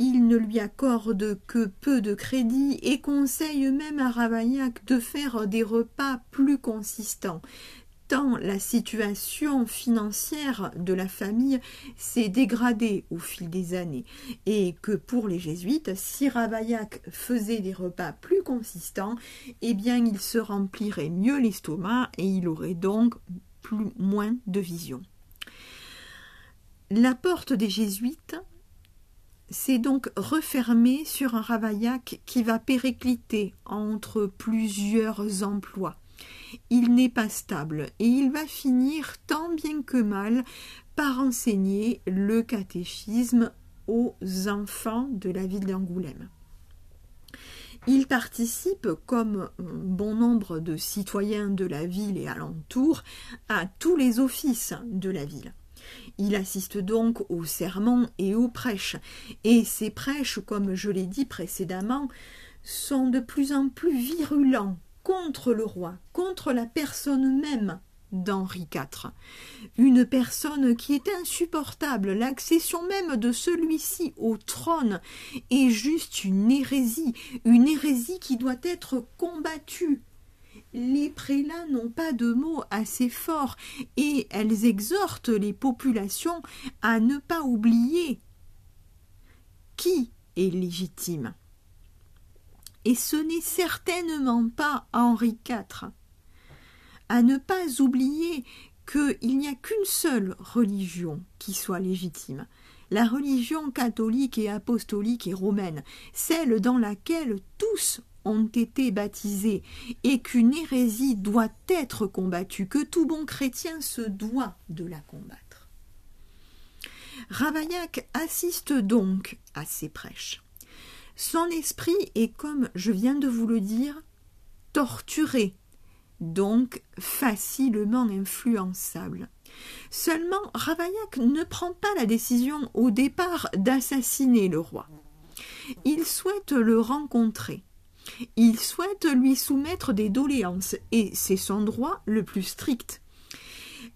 Il ne lui accorde que peu de crédit et conseille même à Ravaillac de faire des repas plus consistants, la situation financière de la famille s'est dégradée au fil des années et que pour les jésuites, si Ravaillac faisait des repas plus consistants, eh bien il se remplirait mieux l'estomac et il aurait donc plus, moins de vision. La porte des jésuites s'est donc refermée sur un Ravaillac qui va péricliter entre plusieurs emplois il n'est pas stable et il va finir tant bien que mal par enseigner le catéchisme aux enfants de la ville d'Angoulême. Il participe, comme bon nombre de citoyens de la ville et alentour, à tous les offices de la ville. Il assiste donc aux sermons et aux prêches, et ces prêches, comme je l'ai dit précédemment, sont de plus en plus virulents contre le roi, contre la personne même d'Henri IV. Une personne qui est insupportable, l'accession même de celui-ci au trône est juste une hérésie, une hérésie qui doit être combattue. Les prélats n'ont pas de mots assez forts et elles exhortent les populations à ne pas oublier qui est légitime. Et ce n'est certainement pas Henri IV à ne pas oublier qu'il n'y a qu'une seule religion qui soit légitime, la religion catholique et apostolique et romaine, celle dans laquelle tous ont été baptisés, et qu'une hérésie doit être combattue, que tout bon chrétien se doit de la combattre. Ravaillac assiste donc à ces prêches. Son esprit est, comme je viens de vous le dire, torturé donc facilement influençable. Seulement, Ravaillac ne prend pas la décision au départ d'assassiner le roi. Il souhaite le rencontrer. Il souhaite lui soumettre des doléances, et c'est son droit le plus strict.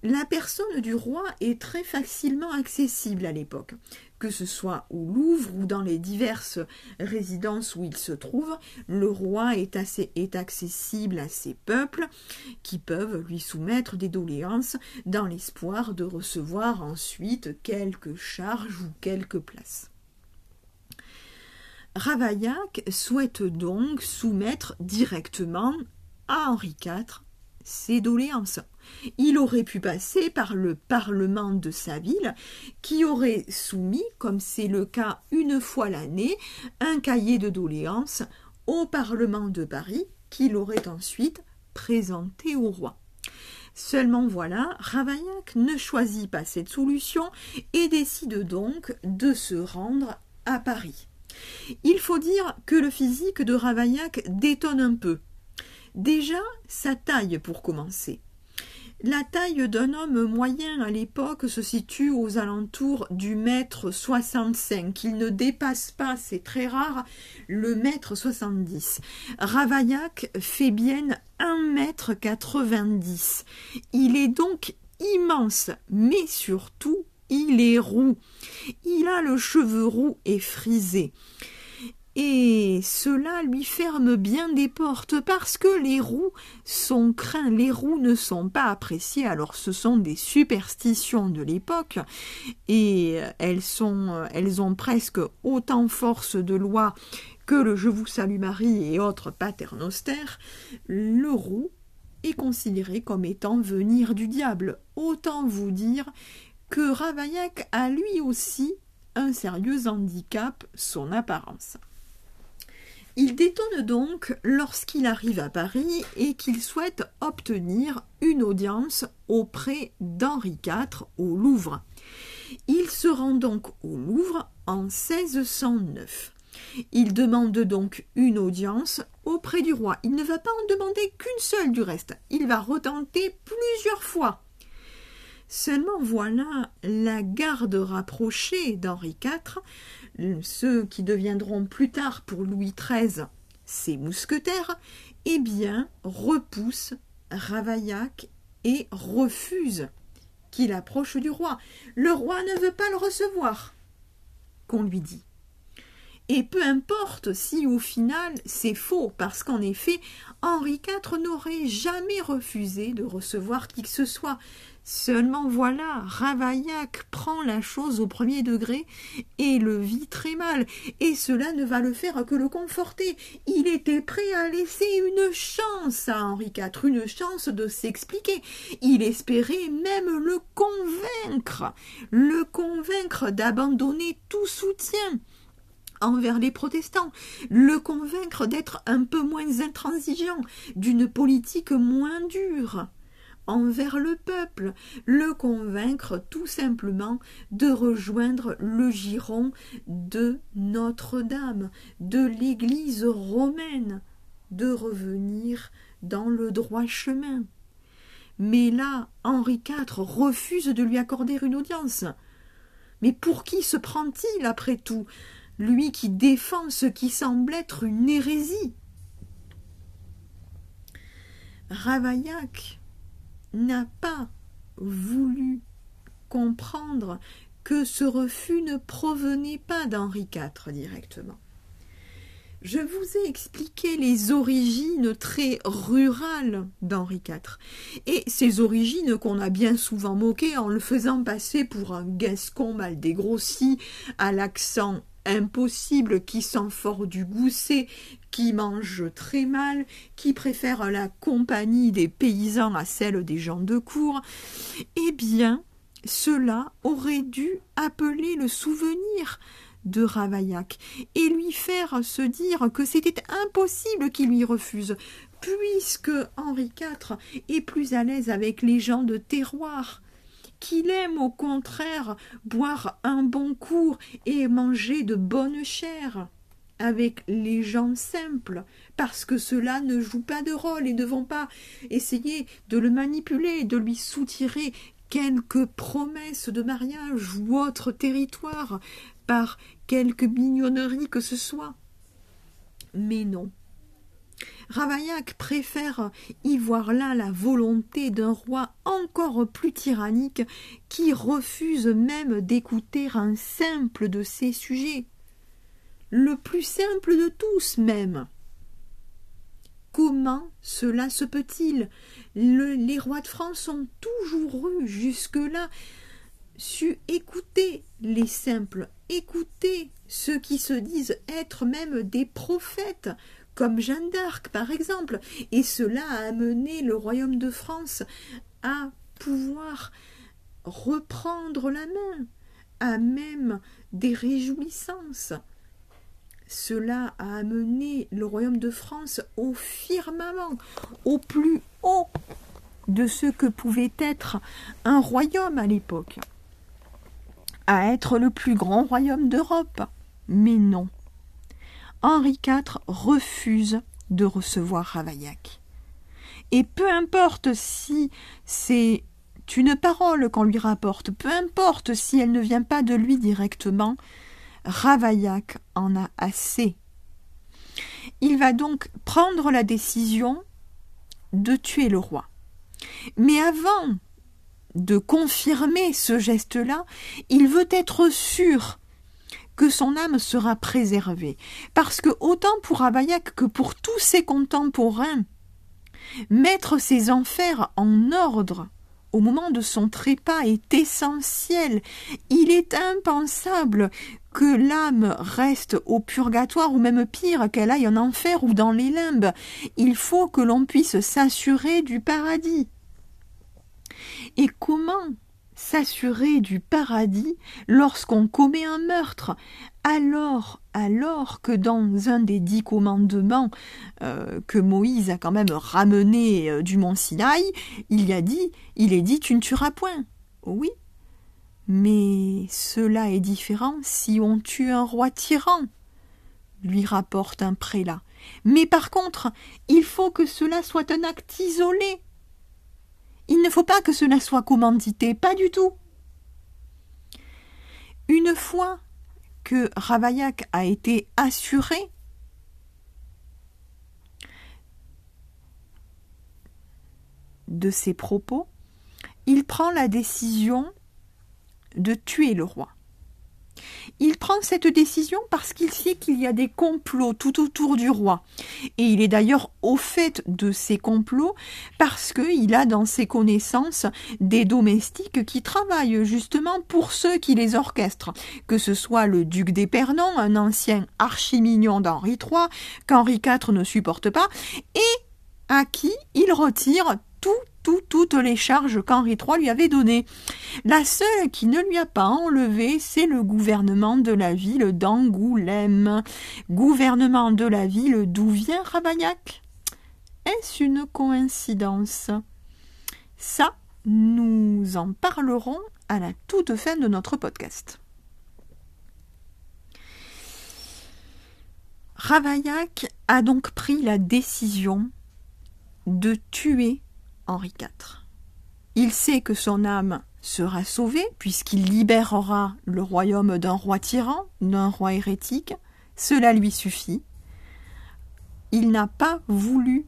La personne du roi est très facilement accessible à l'époque que ce soit au Louvre ou dans les diverses résidences où il se trouve, le roi est, assez, accessible à ses peuples qui peuvent lui soumettre des doléances dans l'espoir de recevoir ensuite quelques charges ou quelques places. Ravaillac souhaite donc soumettre directement à Henri IV ses doléances. Il aurait pu passer par le Parlement de sa ville, qui aurait soumis, comme c'est le cas une fois l'année, un cahier de doléances au Parlement de Paris, qu'il aurait ensuite présenté au roi. Seulement voilà, Ravaillac ne choisit pas cette solution et décide donc de se rendre à Paris. Il faut dire que le physique de Ravaillac détonne un peu. Déjà, sa taille pour commencer. La taille d'un homme moyen à l'époque se situe aux alentours du mètre 65. Il ne dépasse pas, c'est très rare, le mètre 70. Ravaillac fait bien 1 mètre 90. Il est donc immense, mais surtout il est roux. Il a le cheveu roux et frisé et cela lui ferme bien des portes parce que les roues sont craints, les roues ne sont pas appréciées, alors ce sont des superstitions de l'époque et elles sont elles ont presque autant force de loi que le Je vous salue Marie et autres paternosters, le roux est considéré comme étant venir du diable. Autant vous dire que Ravaillac a lui aussi un sérieux handicap, son apparence. Il détonne donc lorsqu'il arrive à Paris et qu'il souhaite obtenir une audience auprès d'Henri IV au Louvre. Il se rend donc au Louvre en 1609. Il demande donc une audience auprès du roi. Il ne va pas en demander qu'une seule du reste. Il va retenter plusieurs fois. Seulement voilà, la garde rapprochée d'Henri IV ceux qui deviendront plus tard pour Louis XIII ses mousquetaires, eh bien, repoussent Ravaillac et refusent qu'il approche du roi. Le roi ne veut pas le recevoir, qu'on lui dit. Et peu importe si au final c'est faux, parce qu'en effet, Henri IV n'aurait jamais refusé de recevoir qui que ce soit. Seulement voilà, Ravaillac prend la chose au premier degré et le vit très mal, et cela ne va le faire que le conforter. Il était prêt à laisser une chance à Henri IV, une chance de s'expliquer. Il espérait même le convaincre, le convaincre d'abandonner tout soutien envers les protestants, le convaincre d'être un peu moins intransigeant, d'une politique moins dure envers le peuple, le convaincre tout simplement de rejoindre le giron de Notre-Dame, de l'Église romaine, de revenir dans le droit chemin. Mais là, Henri IV refuse de lui accorder une audience. Mais pour qui se prend-il après tout? Lui qui défend ce qui semble être une hérésie Ravaillac n'a pas voulu comprendre que ce refus ne provenait pas d'Henri IV directement. Je vous ai expliqué les origines très rurales d'Henri IV, et ces origines qu'on a bien souvent moquées en le faisant passer pour un gascon mal dégrossi, à l'accent impossible, qui sent fort du gousset, qui mange très mal, qui préfère la compagnie des paysans à celle des gens de cour, eh bien, cela aurait dû appeler le souvenir de Ravaillac et lui faire se dire que c'était impossible qu'il lui refuse, puisque Henri IV est plus à l'aise avec les gens de terroir, qu'il aime au contraire boire un bon cours et manger de bonne chair avec les gens simples, parce que ceux-là ne jouent pas de rôle et ne vont pas essayer de le manipuler, de lui soutirer quelques promesses de mariage ou autre territoire par quelque mignonnerie que ce soit. Mais non. Ravaillac préfère y voir là la volonté d'un roi encore plus tyrannique qui refuse même d'écouter un simple de ses sujets, le plus simple de tous même. Comment cela se peut-il? Les rois de France ont toujours eu jusque-là su écouter les simples, écouter ceux qui se disent être même des prophètes, comme Jeanne d'Arc par exemple, et cela a amené le royaume de France à pouvoir reprendre la main, à même des réjouissances. Cela a amené le royaume de France au firmament, au plus haut de ce que pouvait être un royaume à l'époque à être le plus grand royaume d'Europe. Mais non. Henri IV refuse de recevoir Ravaillac. Et peu importe si c'est une parole qu'on lui rapporte, peu importe si elle ne vient pas de lui directement, Ravaillac en a assez. Il va donc prendre la décision de tuer le roi. Mais avant de confirmer ce geste-là, il veut être sûr que son âme sera préservée. Parce que autant pour Abaillac que pour tous ses contemporains, mettre ses enfers en ordre au moment de son trépas est essentiel. Il est impensable que l'âme reste au purgatoire ou même pire qu'elle aille en enfer ou dans les limbes. Il faut que l'on puisse s'assurer du paradis. Et comment s'assurer du paradis lorsqu'on commet un meurtre alors alors que dans un des dix commandements euh, que Moïse a quand même ramené euh, du mont Sinaï, il y a dit, il est dit tu ne tueras point. Oui. Mais cela est différent si on tue un roi tyran, lui rapporte un prélat. Mais par contre, il faut que cela soit un acte isolé, il ne faut pas que cela soit commandité, pas du tout. Une fois que Ravaillac a été assuré de ses propos, il prend la décision de tuer le roi. Il prend cette décision parce qu'il sait qu'il y a des complots tout autour du roi. Et il est d'ailleurs au fait de ces complots parce qu'il a dans ses connaissances des domestiques qui travaillent justement pour ceux qui les orchestrent, que ce soit le duc d'Épernon, un ancien archimignon d'Henri III, qu'Henri IV ne supporte pas, et à qui il retire tout toutes les charges qu'Henri III lui avait données. La seule qui ne lui a pas enlevé, c'est le gouvernement de la ville d'Angoulême. Gouvernement de la ville d'où vient Ravaillac Est-ce une coïncidence? Ça, nous en parlerons à la toute fin de notre podcast. Ravaillac a donc pris la décision de tuer Henri IV. Il sait que son âme sera sauvée puisqu'il libérera le royaume d'un roi tyran, d'un roi hérétique. Cela lui suffit. Il n'a pas voulu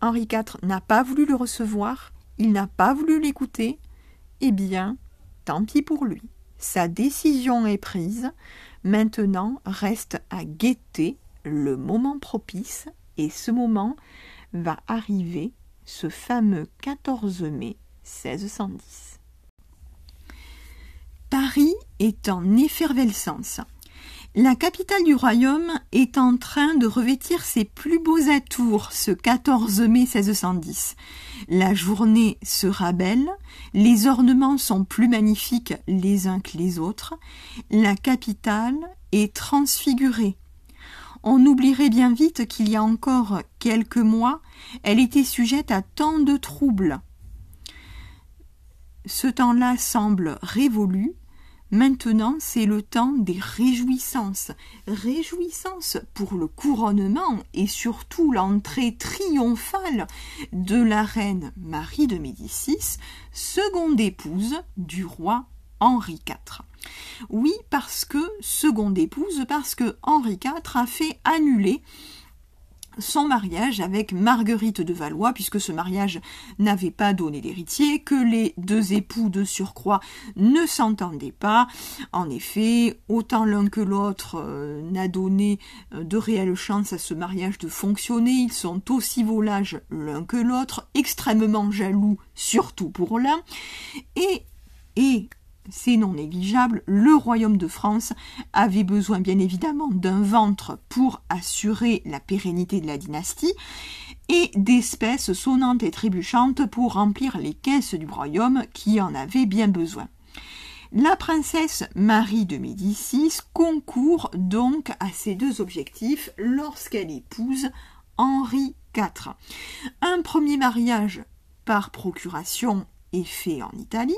Henri IV n'a pas voulu le recevoir, il n'a pas voulu l'écouter, eh bien, tant pis pour lui. Sa décision est prise, maintenant reste à guetter le moment propice, et ce moment va arriver ce fameux 14 mai 1610. Paris est en effervescence. La capitale du royaume est en train de revêtir ses plus beaux atours ce 14 mai 1610. La journée sera belle, les ornements sont plus magnifiques les uns que les autres, la capitale est transfigurée. On oublierait bien vite qu'il y a encore quelques mois, elle était sujette à tant de troubles. Ce temps-là semble révolu, Maintenant, c'est le temps des réjouissances. Réjouissances pour le couronnement et surtout l'entrée triomphale de la reine Marie de Médicis, seconde épouse du roi Henri IV. Oui, parce que, seconde épouse, parce que Henri IV a fait annuler son mariage avec Marguerite de Valois, puisque ce mariage n'avait pas donné d'héritier, que les deux époux de surcroît ne s'entendaient pas. En effet, autant l'un que l'autre euh, n'a donné euh, de réelles chances à ce mariage de fonctionner, ils sont aussi volages l'un que l'autre, extrêmement jaloux, surtout pour l'un, et, et c'est non négligeable, le royaume de France avait besoin bien évidemment d'un ventre pour assurer la pérennité de la dynastie et d'espèces sonnantes et trébuchantes pour remplir les caisses du royaume qui en avaient bien besoin. La princesse Marie de Médicis concourt donc à ces deux objectifs lorsqu'elle épouse Henri IV. Un premier mariage par procuration est fait en Italie,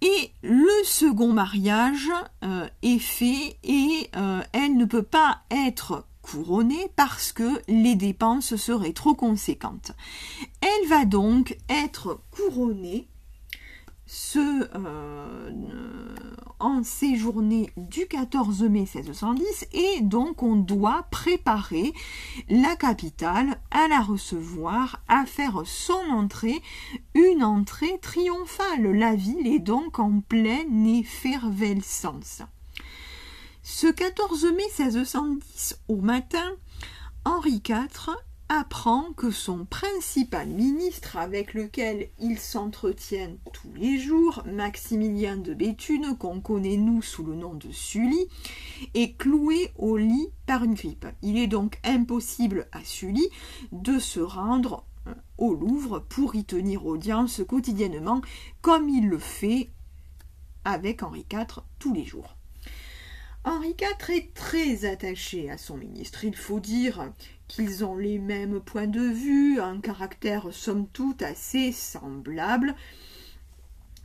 et le second mariage euh, est fait et euh, elle ne peut pas être couronnée parce que les dépenses seraient trop conséquentes. Elle va donc être couronnée ce, euh, en ces journées du 14 mai 1610 et donc on doit préparer la capitale à la recevoir, à faire son entrée, une entrée triomphale. La ville est donc en pleine effervescence. Ce 14 mai 1610 au matin, Henri IV apprend que son principal ministre avec lequel il s'entretient tous les jours, Maximilien de Béthune, qu'on connaît nous sous le nom de Sully, est cloué au lit par une grippe. Il est donc impossible à Sully de se rendre euh, au Louvre pour y tenir audience quotidiennement, comme il le fait avec Henri IV tous les jours. Henri IV est très attaché à son ministre. Il faut dire qu'ils ont les mêmes points de vue, un caractère somme toute assez semblable.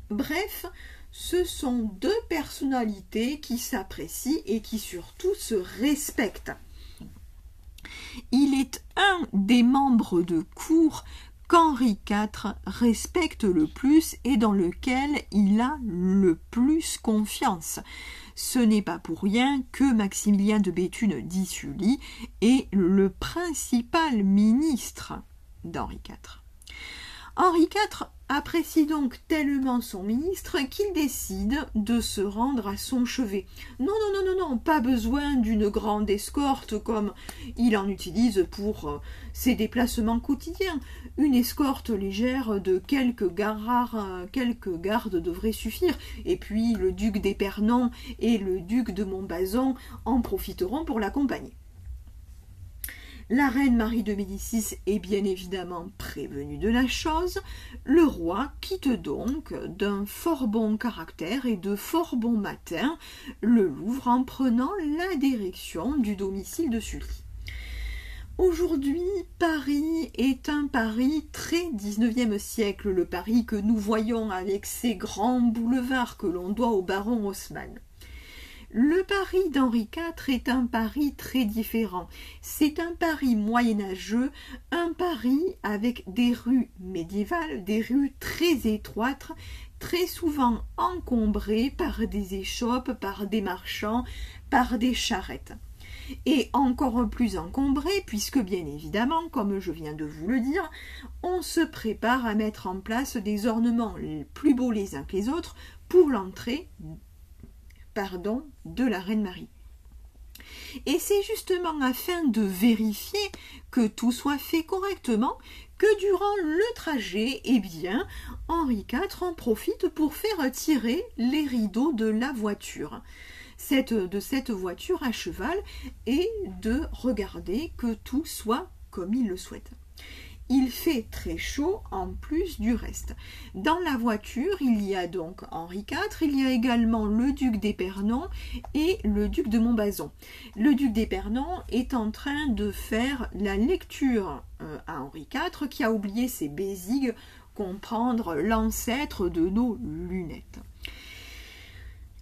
Bref, ce sont deux personnalités qui s'apprécient et qui surtout se respectent. Il est un des membres de cour qu'Henri IV respecte le plus et dans lequel il a le plus confiance. Ce n'est pas pour rien que Maximilien de Béthune d'Issully est le principal ministre d'Henri IV. Henri IV apprécie donc tellement son ministre qu'il décide de se rendre à son chevet. Non, non, non, non, non, pas besoin d'une grande escorte comme il en utilise pour euh, ses déplacements quotidiens. Une escorte légère de quelques, gardes, quelques gardes devrait suffire. Et puis le duc d'Épernon et le duc de Montbazon en profiteront pour l'accompagner. La reine Marie de Médicis est bien évidemment prévenue de la chose. Le roi quitte donc d'un fort bon caractère et de fort bon matin le Louvre en prenant la direction du domicile de Sully. Aujourd'hui, Paris est un Paris très 19e siècle, le Paris que nous voyons avec ses grands boulevards que l'on doit au baron Haussmann. Le Paris d'Henri IV est un Paris très différent. C'est un Paris moyenâgeux, un Paris avec des rues médiévales, des rues très étroites, très souvent encombrées par des échoppes, par des marchands, par des charrettes. est encore plus encombré puisque bien évidemment, comme je viens de vous le dire, on se prépare à mettre en place des ornements plus beaux les uns que les autres pour l'entrée pardon, de la Reine Marie. Et c'est justement afin de vérifier que tout soit fait correctement que durant le trajet, eh bien, Henri IV en profite pour faire tirer les rideaux de la voiture. De cette voiture à cheval et de regarder que tout soit comme il le souhaite. Il fait très chaud en plus du reste. Dans la voiture, il y a donc Henri IV, il y a également le duc d'Épernon et le duc de Montbazon. Le duc d'Épernon est en train de faire la lecture euh, à Henri IV qui a oublié ses bésigues, comprendre l'ancêtre de nos lunettes.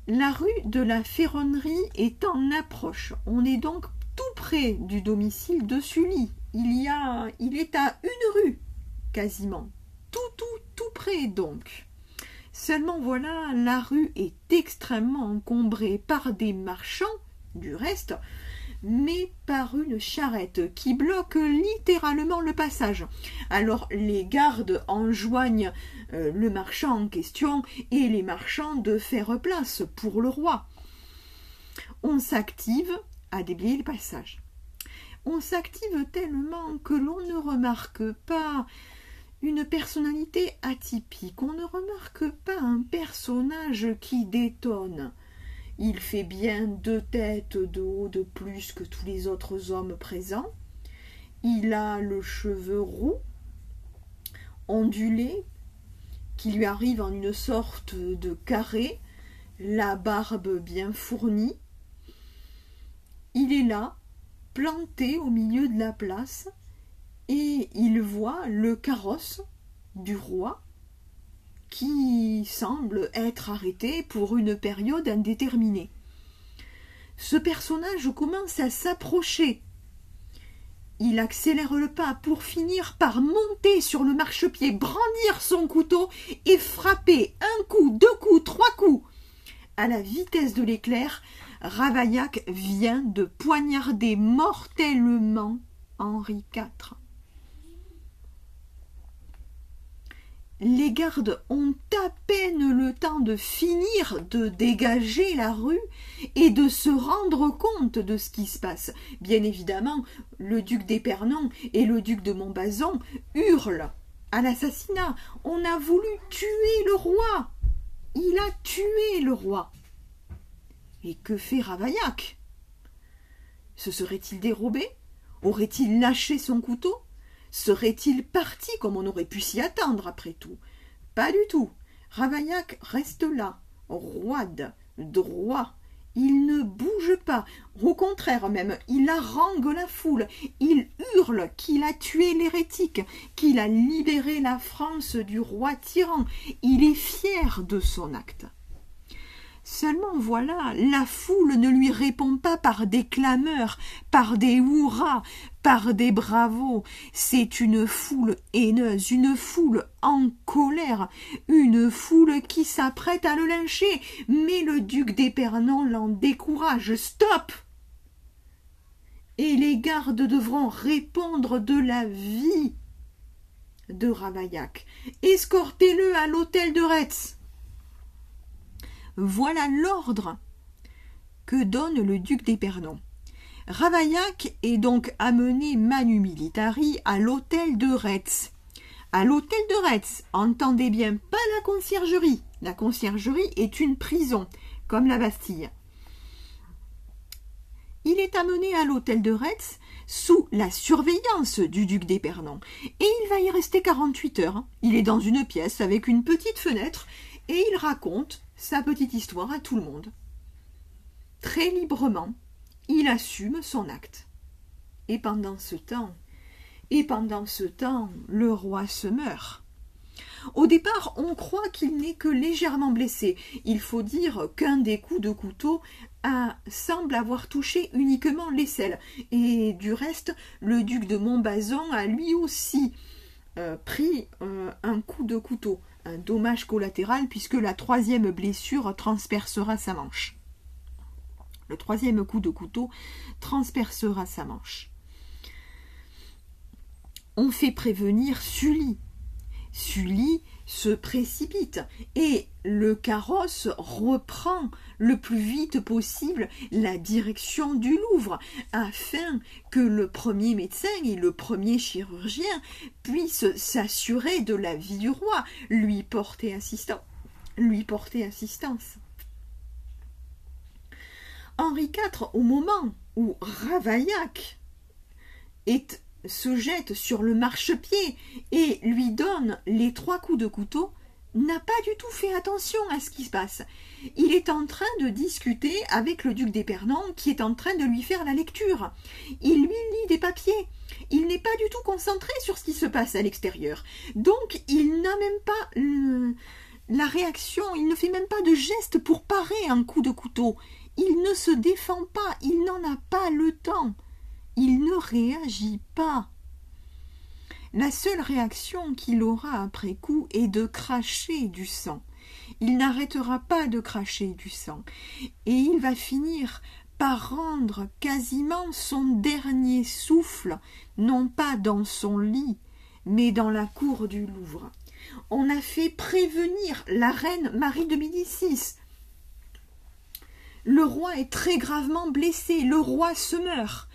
La rue de la Ferronnerie est en approche. On est donc tout près du domicile de Sully, il y a, il est à une rue, quasiment. Tout, tout, tout près donc. Seulement voilà, la rue est extrêmement encombrée par des marchands, du reste, mais par une charrette qui bloque littéralement le passage. Alors les gardes enjoignent euh, le marchand en question et les marchands de faire place pour le roi. On s'active à déblayer le passage on s'active tellement que l'on ne remarque pas une personnalité atypique, on ne remarque pas un personnage qui détonne. Il fait bien deux têtes de haut de plus que tous les autres hommes présents. Il a le cheveu roux, ondulé, qui lui arrive en une sorte de carré, la barbe bien fournie. Il est là, planté au milieu de la place et il voit le carrosse du roi qui semble être arrêté pour une période indéterminée. Ce personnage commence à s'approcher. Il accélère le pas pour finir par monter sur le marchepied, brandir son couteau et frapper un coup, deux coups, trois coups. À la vitesse de l'éclair, Ravaillac vient de poignarder mortellement Henri IV. Les gardes ont à peine le temps de finir de dégager la rue et de se rendre compte de ce qui se passe. Bien évidemment, le duc d'Épernon et le duc de Montbazon hurlent à l'assassinat. On a voulu tuer le roi. Il a tué le roi. Et que fait Ravaillac? Se serait-il dérobé? Aurait-il lâché son couteau? Serait-il parti comme on aurait pu s'y attendre après tout? Pas du tout. Ravaillac reste là, roide, droit. Il ne bouge pas. Au contraire même, il harangue la foule. Il hurle qu'il a tué l'hérétique, qu'il a libéré la France du roi tyran. Il est fier de son acte. Seulement voilà, la foule ne lui répond pas par des clameurs, par des hurrahs, par des bravos. C'est une foule haineuse, une foule en colère, une foule qui s'apprête à le lyncher. Mais le duc d'Épernon l'en décourage. Stop Et les gardes devront répondre de la vie de Ravaillac. Escortez-le à l'hôtel de Retz. Voilà l'ordre que donne le duc d'Épernon. Ravaillac est donc amené manu militari à l'hôtel de Retz. À l'hôtel de Retz, entendez bien pas la conciergerie. La conciergerie est une prison, comme la Bastille. Il est amené à l'hôtel de Retz sous la surveillance du duc d'Épernon. Et il va y rester 48 heures. Il est dans une pièce avec une petite fenêtre et il raconte sa petite histoire à tout le monde. Très librement, il assume son acte. Et pendant ce temps, et pendant ce temps, le roi se meurt. Au départ, on croit qu'il n'est que légèrement blessé. Il faut dire qu'un des coups de couteau semble avoir touché uniquement l'aisselle. Et du reste, le duc de Montbazon a lui aussi euh, pris euh, un coup de couteau un dommage collatéral puisque la troisième blessure transpercera sa manche. Le troisième coup de couteau transpercera sa manche. On fait prévenir Sully. Sully se précipite et le carrosse reprend le plus vite possible la direction du Louvre afin que le premier médecin et le premier chirurgien puissent s'assurer de la vie du roi, lui porter assistance. Lui porter assistance. Henri IV, au moment où Ravaillac est se jette sur le marchepied et lui donne les trois coups de couteau, n'a pas du tout fait attention à ce qui se passe. Il est en train de discuter avec le duc d'Épernon qui est en train de lui faire la lecture. Il lui lit des papiers. Il n'est pas du tout concentré sur ce qui se passe à l'extérieur. Donc il n'a même pas la réaction, il ne fait même pas de geste pour parer un coup de couteau. Il ne se défend pas, il n'en a pas le temps il ne réagit pas. La seule réaction qu'il aura après coup est de cracher du sang. Il n'arrêtera pas de cracher du sang, et il va finir par rendre quasiment son dernier souffle, non pas dans son lit, mais dans la cour du Louvre. On a fait prévenir la reine Marie de Médicis. Le roi est très gravement blessé, le roi se meurt.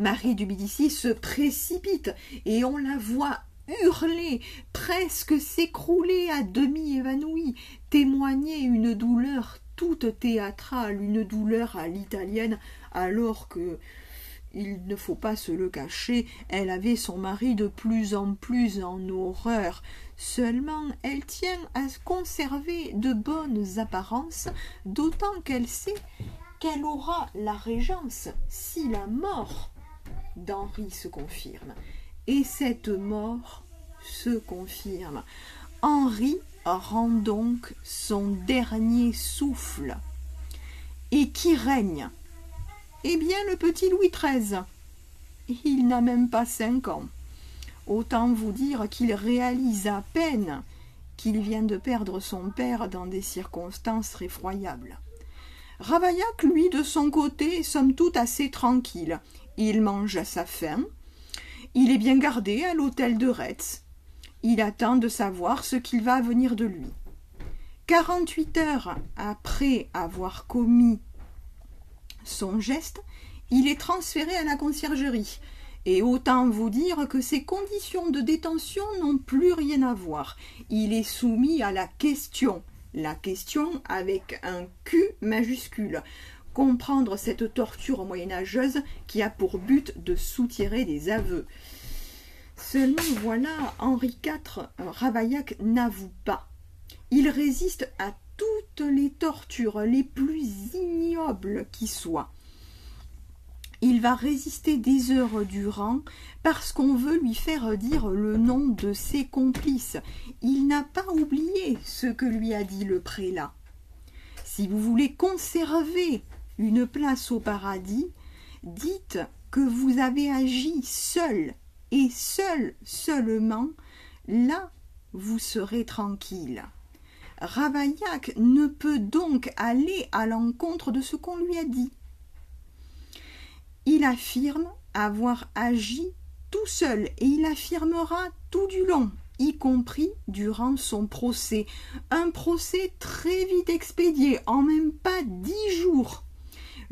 Marie du Médicis se précipite et on la voit hurler, presque s'écrouler à demi évanouie, témoigner une douleur toute théâtrale, une douleur à l'italienne, alors que il ne faut pas se le cacher, elle avait son mari de plus en plus en horreur. Seulement elle tient à conserver de bonnes apparences, d'autant qu'elle sait qu'elle aura la régence si la mort d'Henri se confirme. Et cette mort se confirme. Henri rend donc son dernier souffle. Et qui règne? Eh bien, le petit Louis XIII. Il n'a même pas cinq ans. Autant vous dire qu'il réalise à peine qu'il vient de perdre son père dans des circonstances effroyables. Ravaillac, lui, de son côté, somme toute assez tranquille. Il mange à sa faim. Il est bien gardé à l'hôtel de Retz. Il attend de savoir ce qu'il va venir de lui. Quarante-huit heures après avoir commis son geste, il est transféré à la conciergerie. Et autant vous dire que ses conditions de détention n'ont plus rien à voir. Il est soumis à la question. La question avec un Q majuscule comprendre cette torture moyenâgeuse qui a pour but de soutirer des aveux. Seulement voilà, Henri IV Ravaillac n'avoue pas. Il résiste à toutes les tortures les plus ignobles qui soient. Il va résister des heures durant parce qu'on veut lui faire dire le nom de ses complices. Il n'a pas oublié ce que lui a dit le prélat. Si vous voulez conserver une place au paradis, dites que vous avez agi seul et seul seulement, là vous serez tranquille. Ravaillac ne peut donc aller à l'encontre de ce qu'on lui a dit. Il affirme avoir agi tout seul et il affirmera tout du long, y compris durant son procès. Un procès très vite expédié, en même pas dix jours.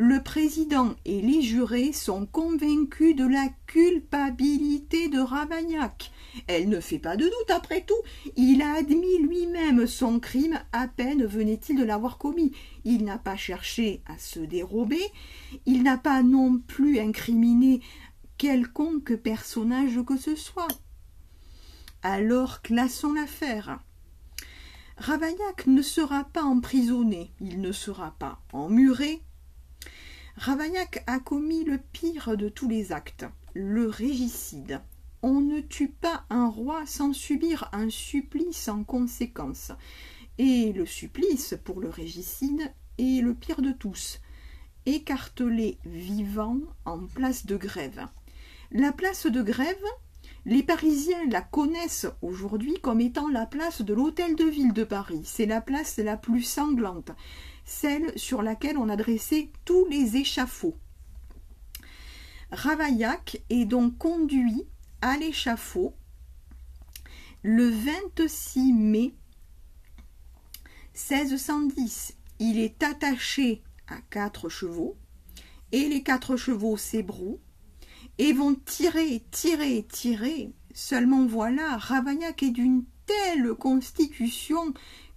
Le président et les jurés sont convaincus de la culpabilité de Ravagnac. Elle ne fait pas de doute après tout. Il a admis lui-même son crime à peine venait-il de l'avoir commis. Il n'a pas cherché à se dérober. Il n'a pas non plus incriminé quelconque personnage que ce soit. Alors classons l'affaire. Ravaillac ne sera pas emprisonné, il ne sera pas emmuré, Ravaillac a commis le pire de tous les actes, le régicide. On ne tue pas un roi sans subir un supplice en conséquence. Et le supplice pour le régicide est le pire de tous. Écartelé vivant en place de grève. La place de grève, les Parisiens la connaissent aujourd'hui comme étant la place de l'hôtel de ville de Paris. C'est la place la plus sanglante celle sur laquelle on a dressé tous les échafauds. Ravaillac est donc conduit à l'échafaud le 26 mai 1610. Il est attaché à quatre chevaux et les quatre chevaux s'ébrouent et vont tirer, tirer, tirer. Seulement voilà, Ravaillac est d'une telle constitution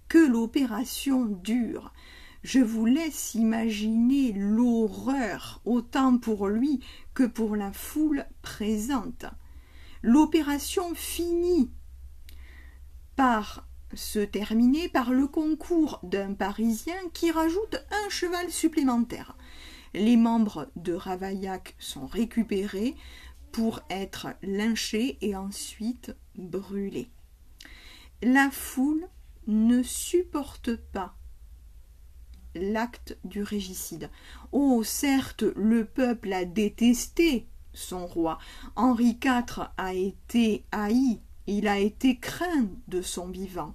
que l'opération dure. Je vous laisse imaginer l'horreur, autant pour lui que pour la foule présente. L'opération finit par se terminer par le concours d'un Parisien qui rajoute un cheval supplémentaire. Les membres de Ravaillac sont récupérés pour être lynchés et ensuite brûlés. La foule ne supporte pas l'acte du régicide. Oh, certes, le peuple a détesté son roi. Henri IV a été haï, il a été craint de son vivant.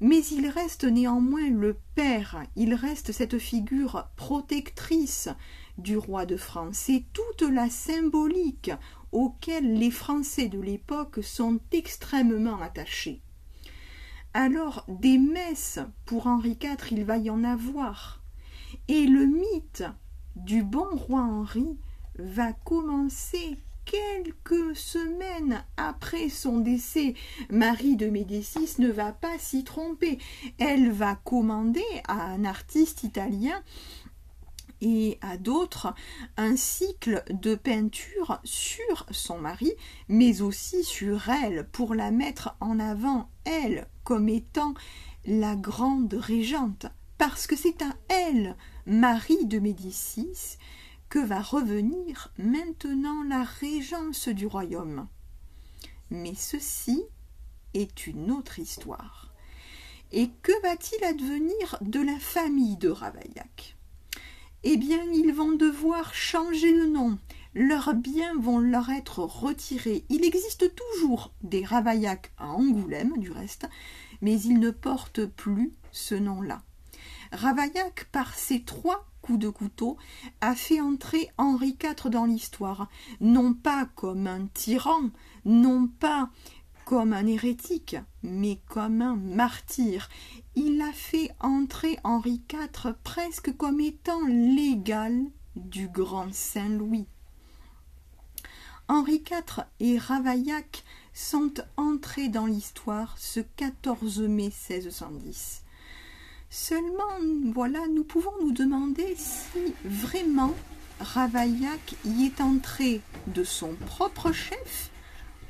Mais il reste néanmoins le père, il reste cette figure protectrice du roi de France. C'est toute la symbolique auquel les Français de l'époque sont extrêmement attachés. Alors des messes pour Henri IV, il va y en avoir. Et le mythe du bon roi Henri va commencer quelques semaines après son décès, Marie de Médicis ne va pas s'y tromper. Elle va commander à un artiste italien et à d'autres un cycle de peinture sur son mari, mais aussi sur elle, pour la mettre en avant, elle, comme étant la grande régente, parce que c'est à elle, Marie de Médicis, que va revenir maintenant la régence du royaume. Mais ceci est une autre histoire. Et que va-t-il advenir de la famille de Ravaillac? Eh bien, ils vont devoir changer de nom. Leurs biens vont leur être retirés. Il existe toujours des Ravaillac à Angoulême, du reste, mais ils ne portent plus ce nom-là. Ravaillac, par ses trois coups de couteau, a fait entrer Henri IV dans l'histoire, non pas comme un tyran, non pas comme un hérétique, mais comme un martyr. Il a fait entrer Henri IV presque comme étant l'égal du grand Saint Louis. Henri IV et Ravaillac sont entrés dans l'histoire ce 14 mai 1610. Seulement, voilà, nous pouvons nous demander si vraiment Ravaillac y est entré de son propre chef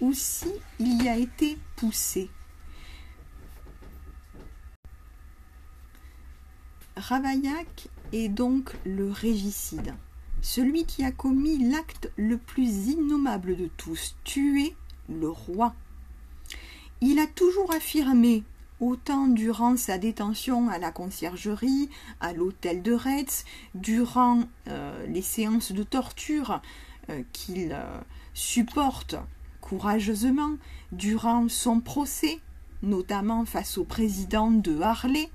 ou si il y a été poussé. Ravaillac est donc le régicide, celui qui a commis l'acte le plus innommable de tous, tuer le roi. Il a toujours affirmé autant durant sa détention à la conciergerie, à l'hôtel de Retz, durant euh, les séances de torture euh, qu'il euh, supporte courageusement, durant son procès, notamment face au président de Harley,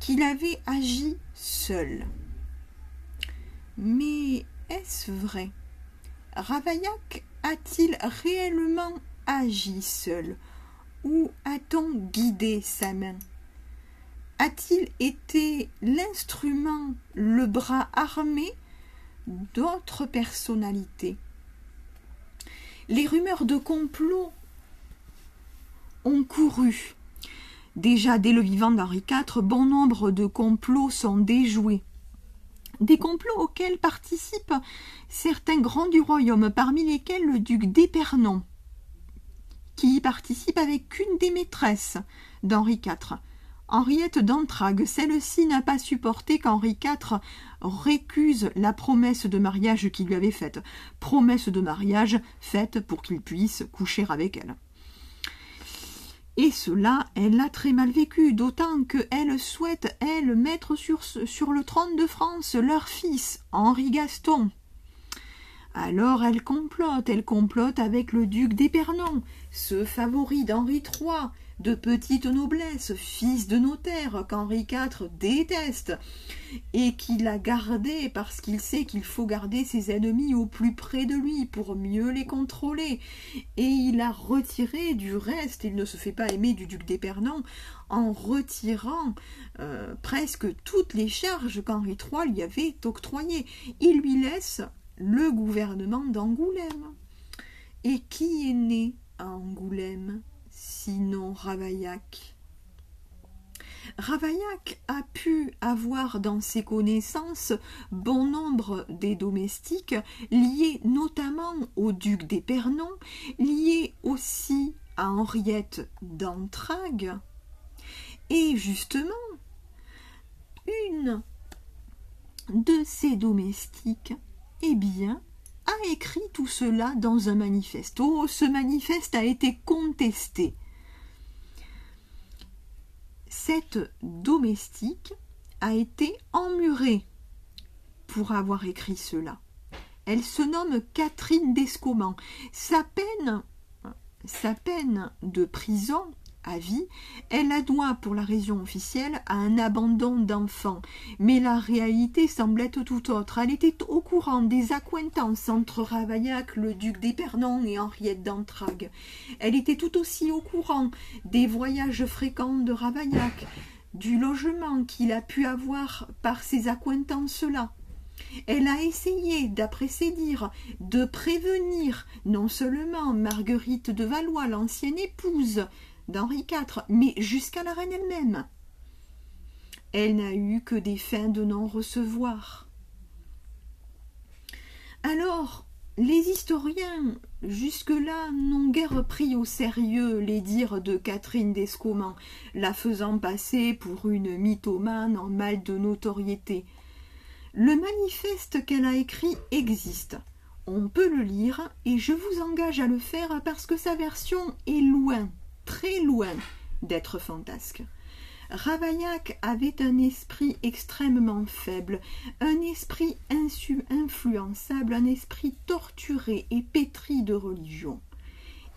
qu'il avait agi seul. Mais est-ce vrai? Ravaillac a-t-il réellement agi seul? Où a-t-on guidé sa main? A-t-il été l'instrument, le bras armé d'autres personnalités? Les rumeurs de complot ont couru. Déjà dès le vivant d'Henri IV, bon nombre de complots sont déjoués. Des complots auxquels participent certains grands du royaume, parmi lesquels le duc d'Épernon, qui y participe avec une des maîtresses d'Henri IV. Henriette d'Antrague, celle-ci n'a pas supporté qu'Henri IV récuse la promesse de mariage qu'il lui avait faite. Promesse de mariage faite pour qu'il puisse coucher avec elle. Et cela, elle l'a très mal vécu, d'autant qu'elle souhaite, elle, mettre sur, sur le trône de France leur fils, Henri Gaston. Alors elle complote, elle complote avec le duc d'Épernon, ce favori d'Henri III, de petite noblesse, fils de notaire qu'Henri IV déteste, et qu'il a gardé parce qu'il sait qu'il faut garder ses ennemis au plus près de lui pour mieux les contrôler. Et il a retiré du reste, il ne se fait pas aimer du duc d'Épernon, en retirant euh, presque toutes les charges qu'Henri III lui avait octroyées. Il lui laisse le gouvernement d'Angoulême. Et qui est né à Angoulême? Sinon Ravaillac Ravaillac a pu avoir dans ses connaissances bon nombre des domestiques liés notamment au duc d'Épernon, liés aussi à Henriette d'Antragues. Et justement, une de ces domestiques, eh bien, a écrit tout cela dans un manifeste. Oh, ce manifeste a été contesté. Cette domestique a été emmurée pour avoir écrit cela. Elle se nomme Catherine d'Escoman. Sa peine, sa peine de prison à vie, elle la doit pour la raison officielle à un abandon d'enfant. Mais la réalité semblait tout autre. Elle était au courant des accointances entre Ravaillac, le duc d'Épernon et Henriette d'Entragues. Elle était tout aussi au courant des voyages fréquents de Ravaillac, du logement qu'il a pu avoir par ces accointances-là. Elle a essayé, d'après ses dires, de prévenir non seulement Marguerite de Valois, l'ancienne épouse, d'Henri IV, mais jusqu'à la reine elle-même. Elle n'a eu que des fins de non-recevoir. Alors, les historiens, jusque-là, n'ont guère pris au sérieux les dires de Catherine d'Escoman, la faisant passer pour une mythomane en mal de notoriété. Le manifeste qu'elle a écrit existe. On peut le lire et je vous engage à le faire parce que sa version est loin très loin d'être fantasque. Ravaillac avait un esprit extrêmement faible, un esprit influençable, un esprit torturé et pétri de religion.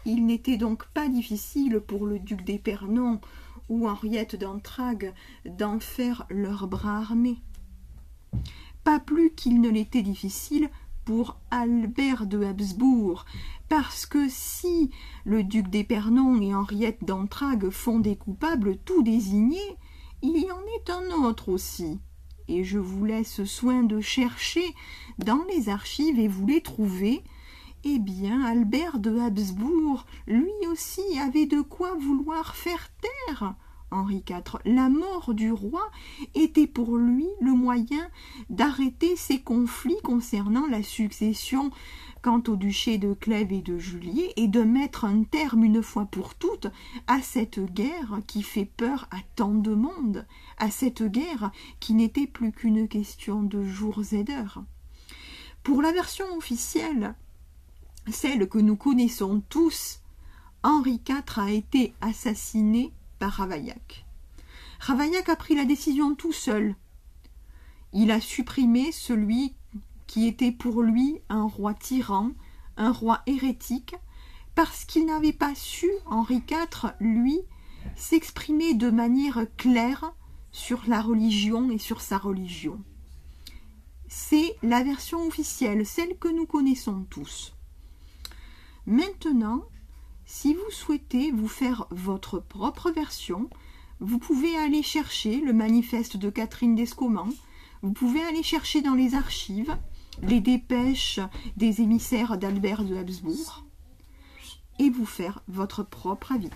Il n'était donc pas difficile pour le duc d'Épernon ou Henriette d'Entragues d'en faire leur bras armé. Pas plus qu'il ne l'était difficile pour Albert de Habsbourg, parce que si le duc d'Épernon et Henriette d'Entragues font des coupables tout désignés, il y en est un autre aussi. Et je vous laisse soin de chercher dans les archives et vous les trouvez. Eh bien, Albert de Habsbourg, lui aussi, avait de quoi vouloir faire taire Henri IV. La mort du roi était pour lui le moyen d'arrêter ces conflits concernant la succession quant au duché de Clèves et de Julier et de mettre un terme une fois pour toutes à cette guerre qui fait peur à tant de monde, à cette guerre qui n'était plus qu'une question de jours et d'heures. Pour la version officielle, celle que nous connaissons tous, Henri IV a été assassiné Ravaillac. Ravaillac a pris la décision tout seul. Il a supprimé celui qui était pour lui un roi tyran, un roi hérétique, parce qu'il n'avait pas su, Henri IV, lui, s'exprimer de manière claire sur la religion et sur sa religion. C'est la version officielle, celle que nous connaissons tous. Maintenant, si vous souhaitez vous faire votre propre version, vous pouvez aller chercher le manifeste de Catherine d'Escoman, vous pouvez aller chercher dans les archives les dépêches des émissaires d'Albert de Habsbourg et vous faire votre propre avis.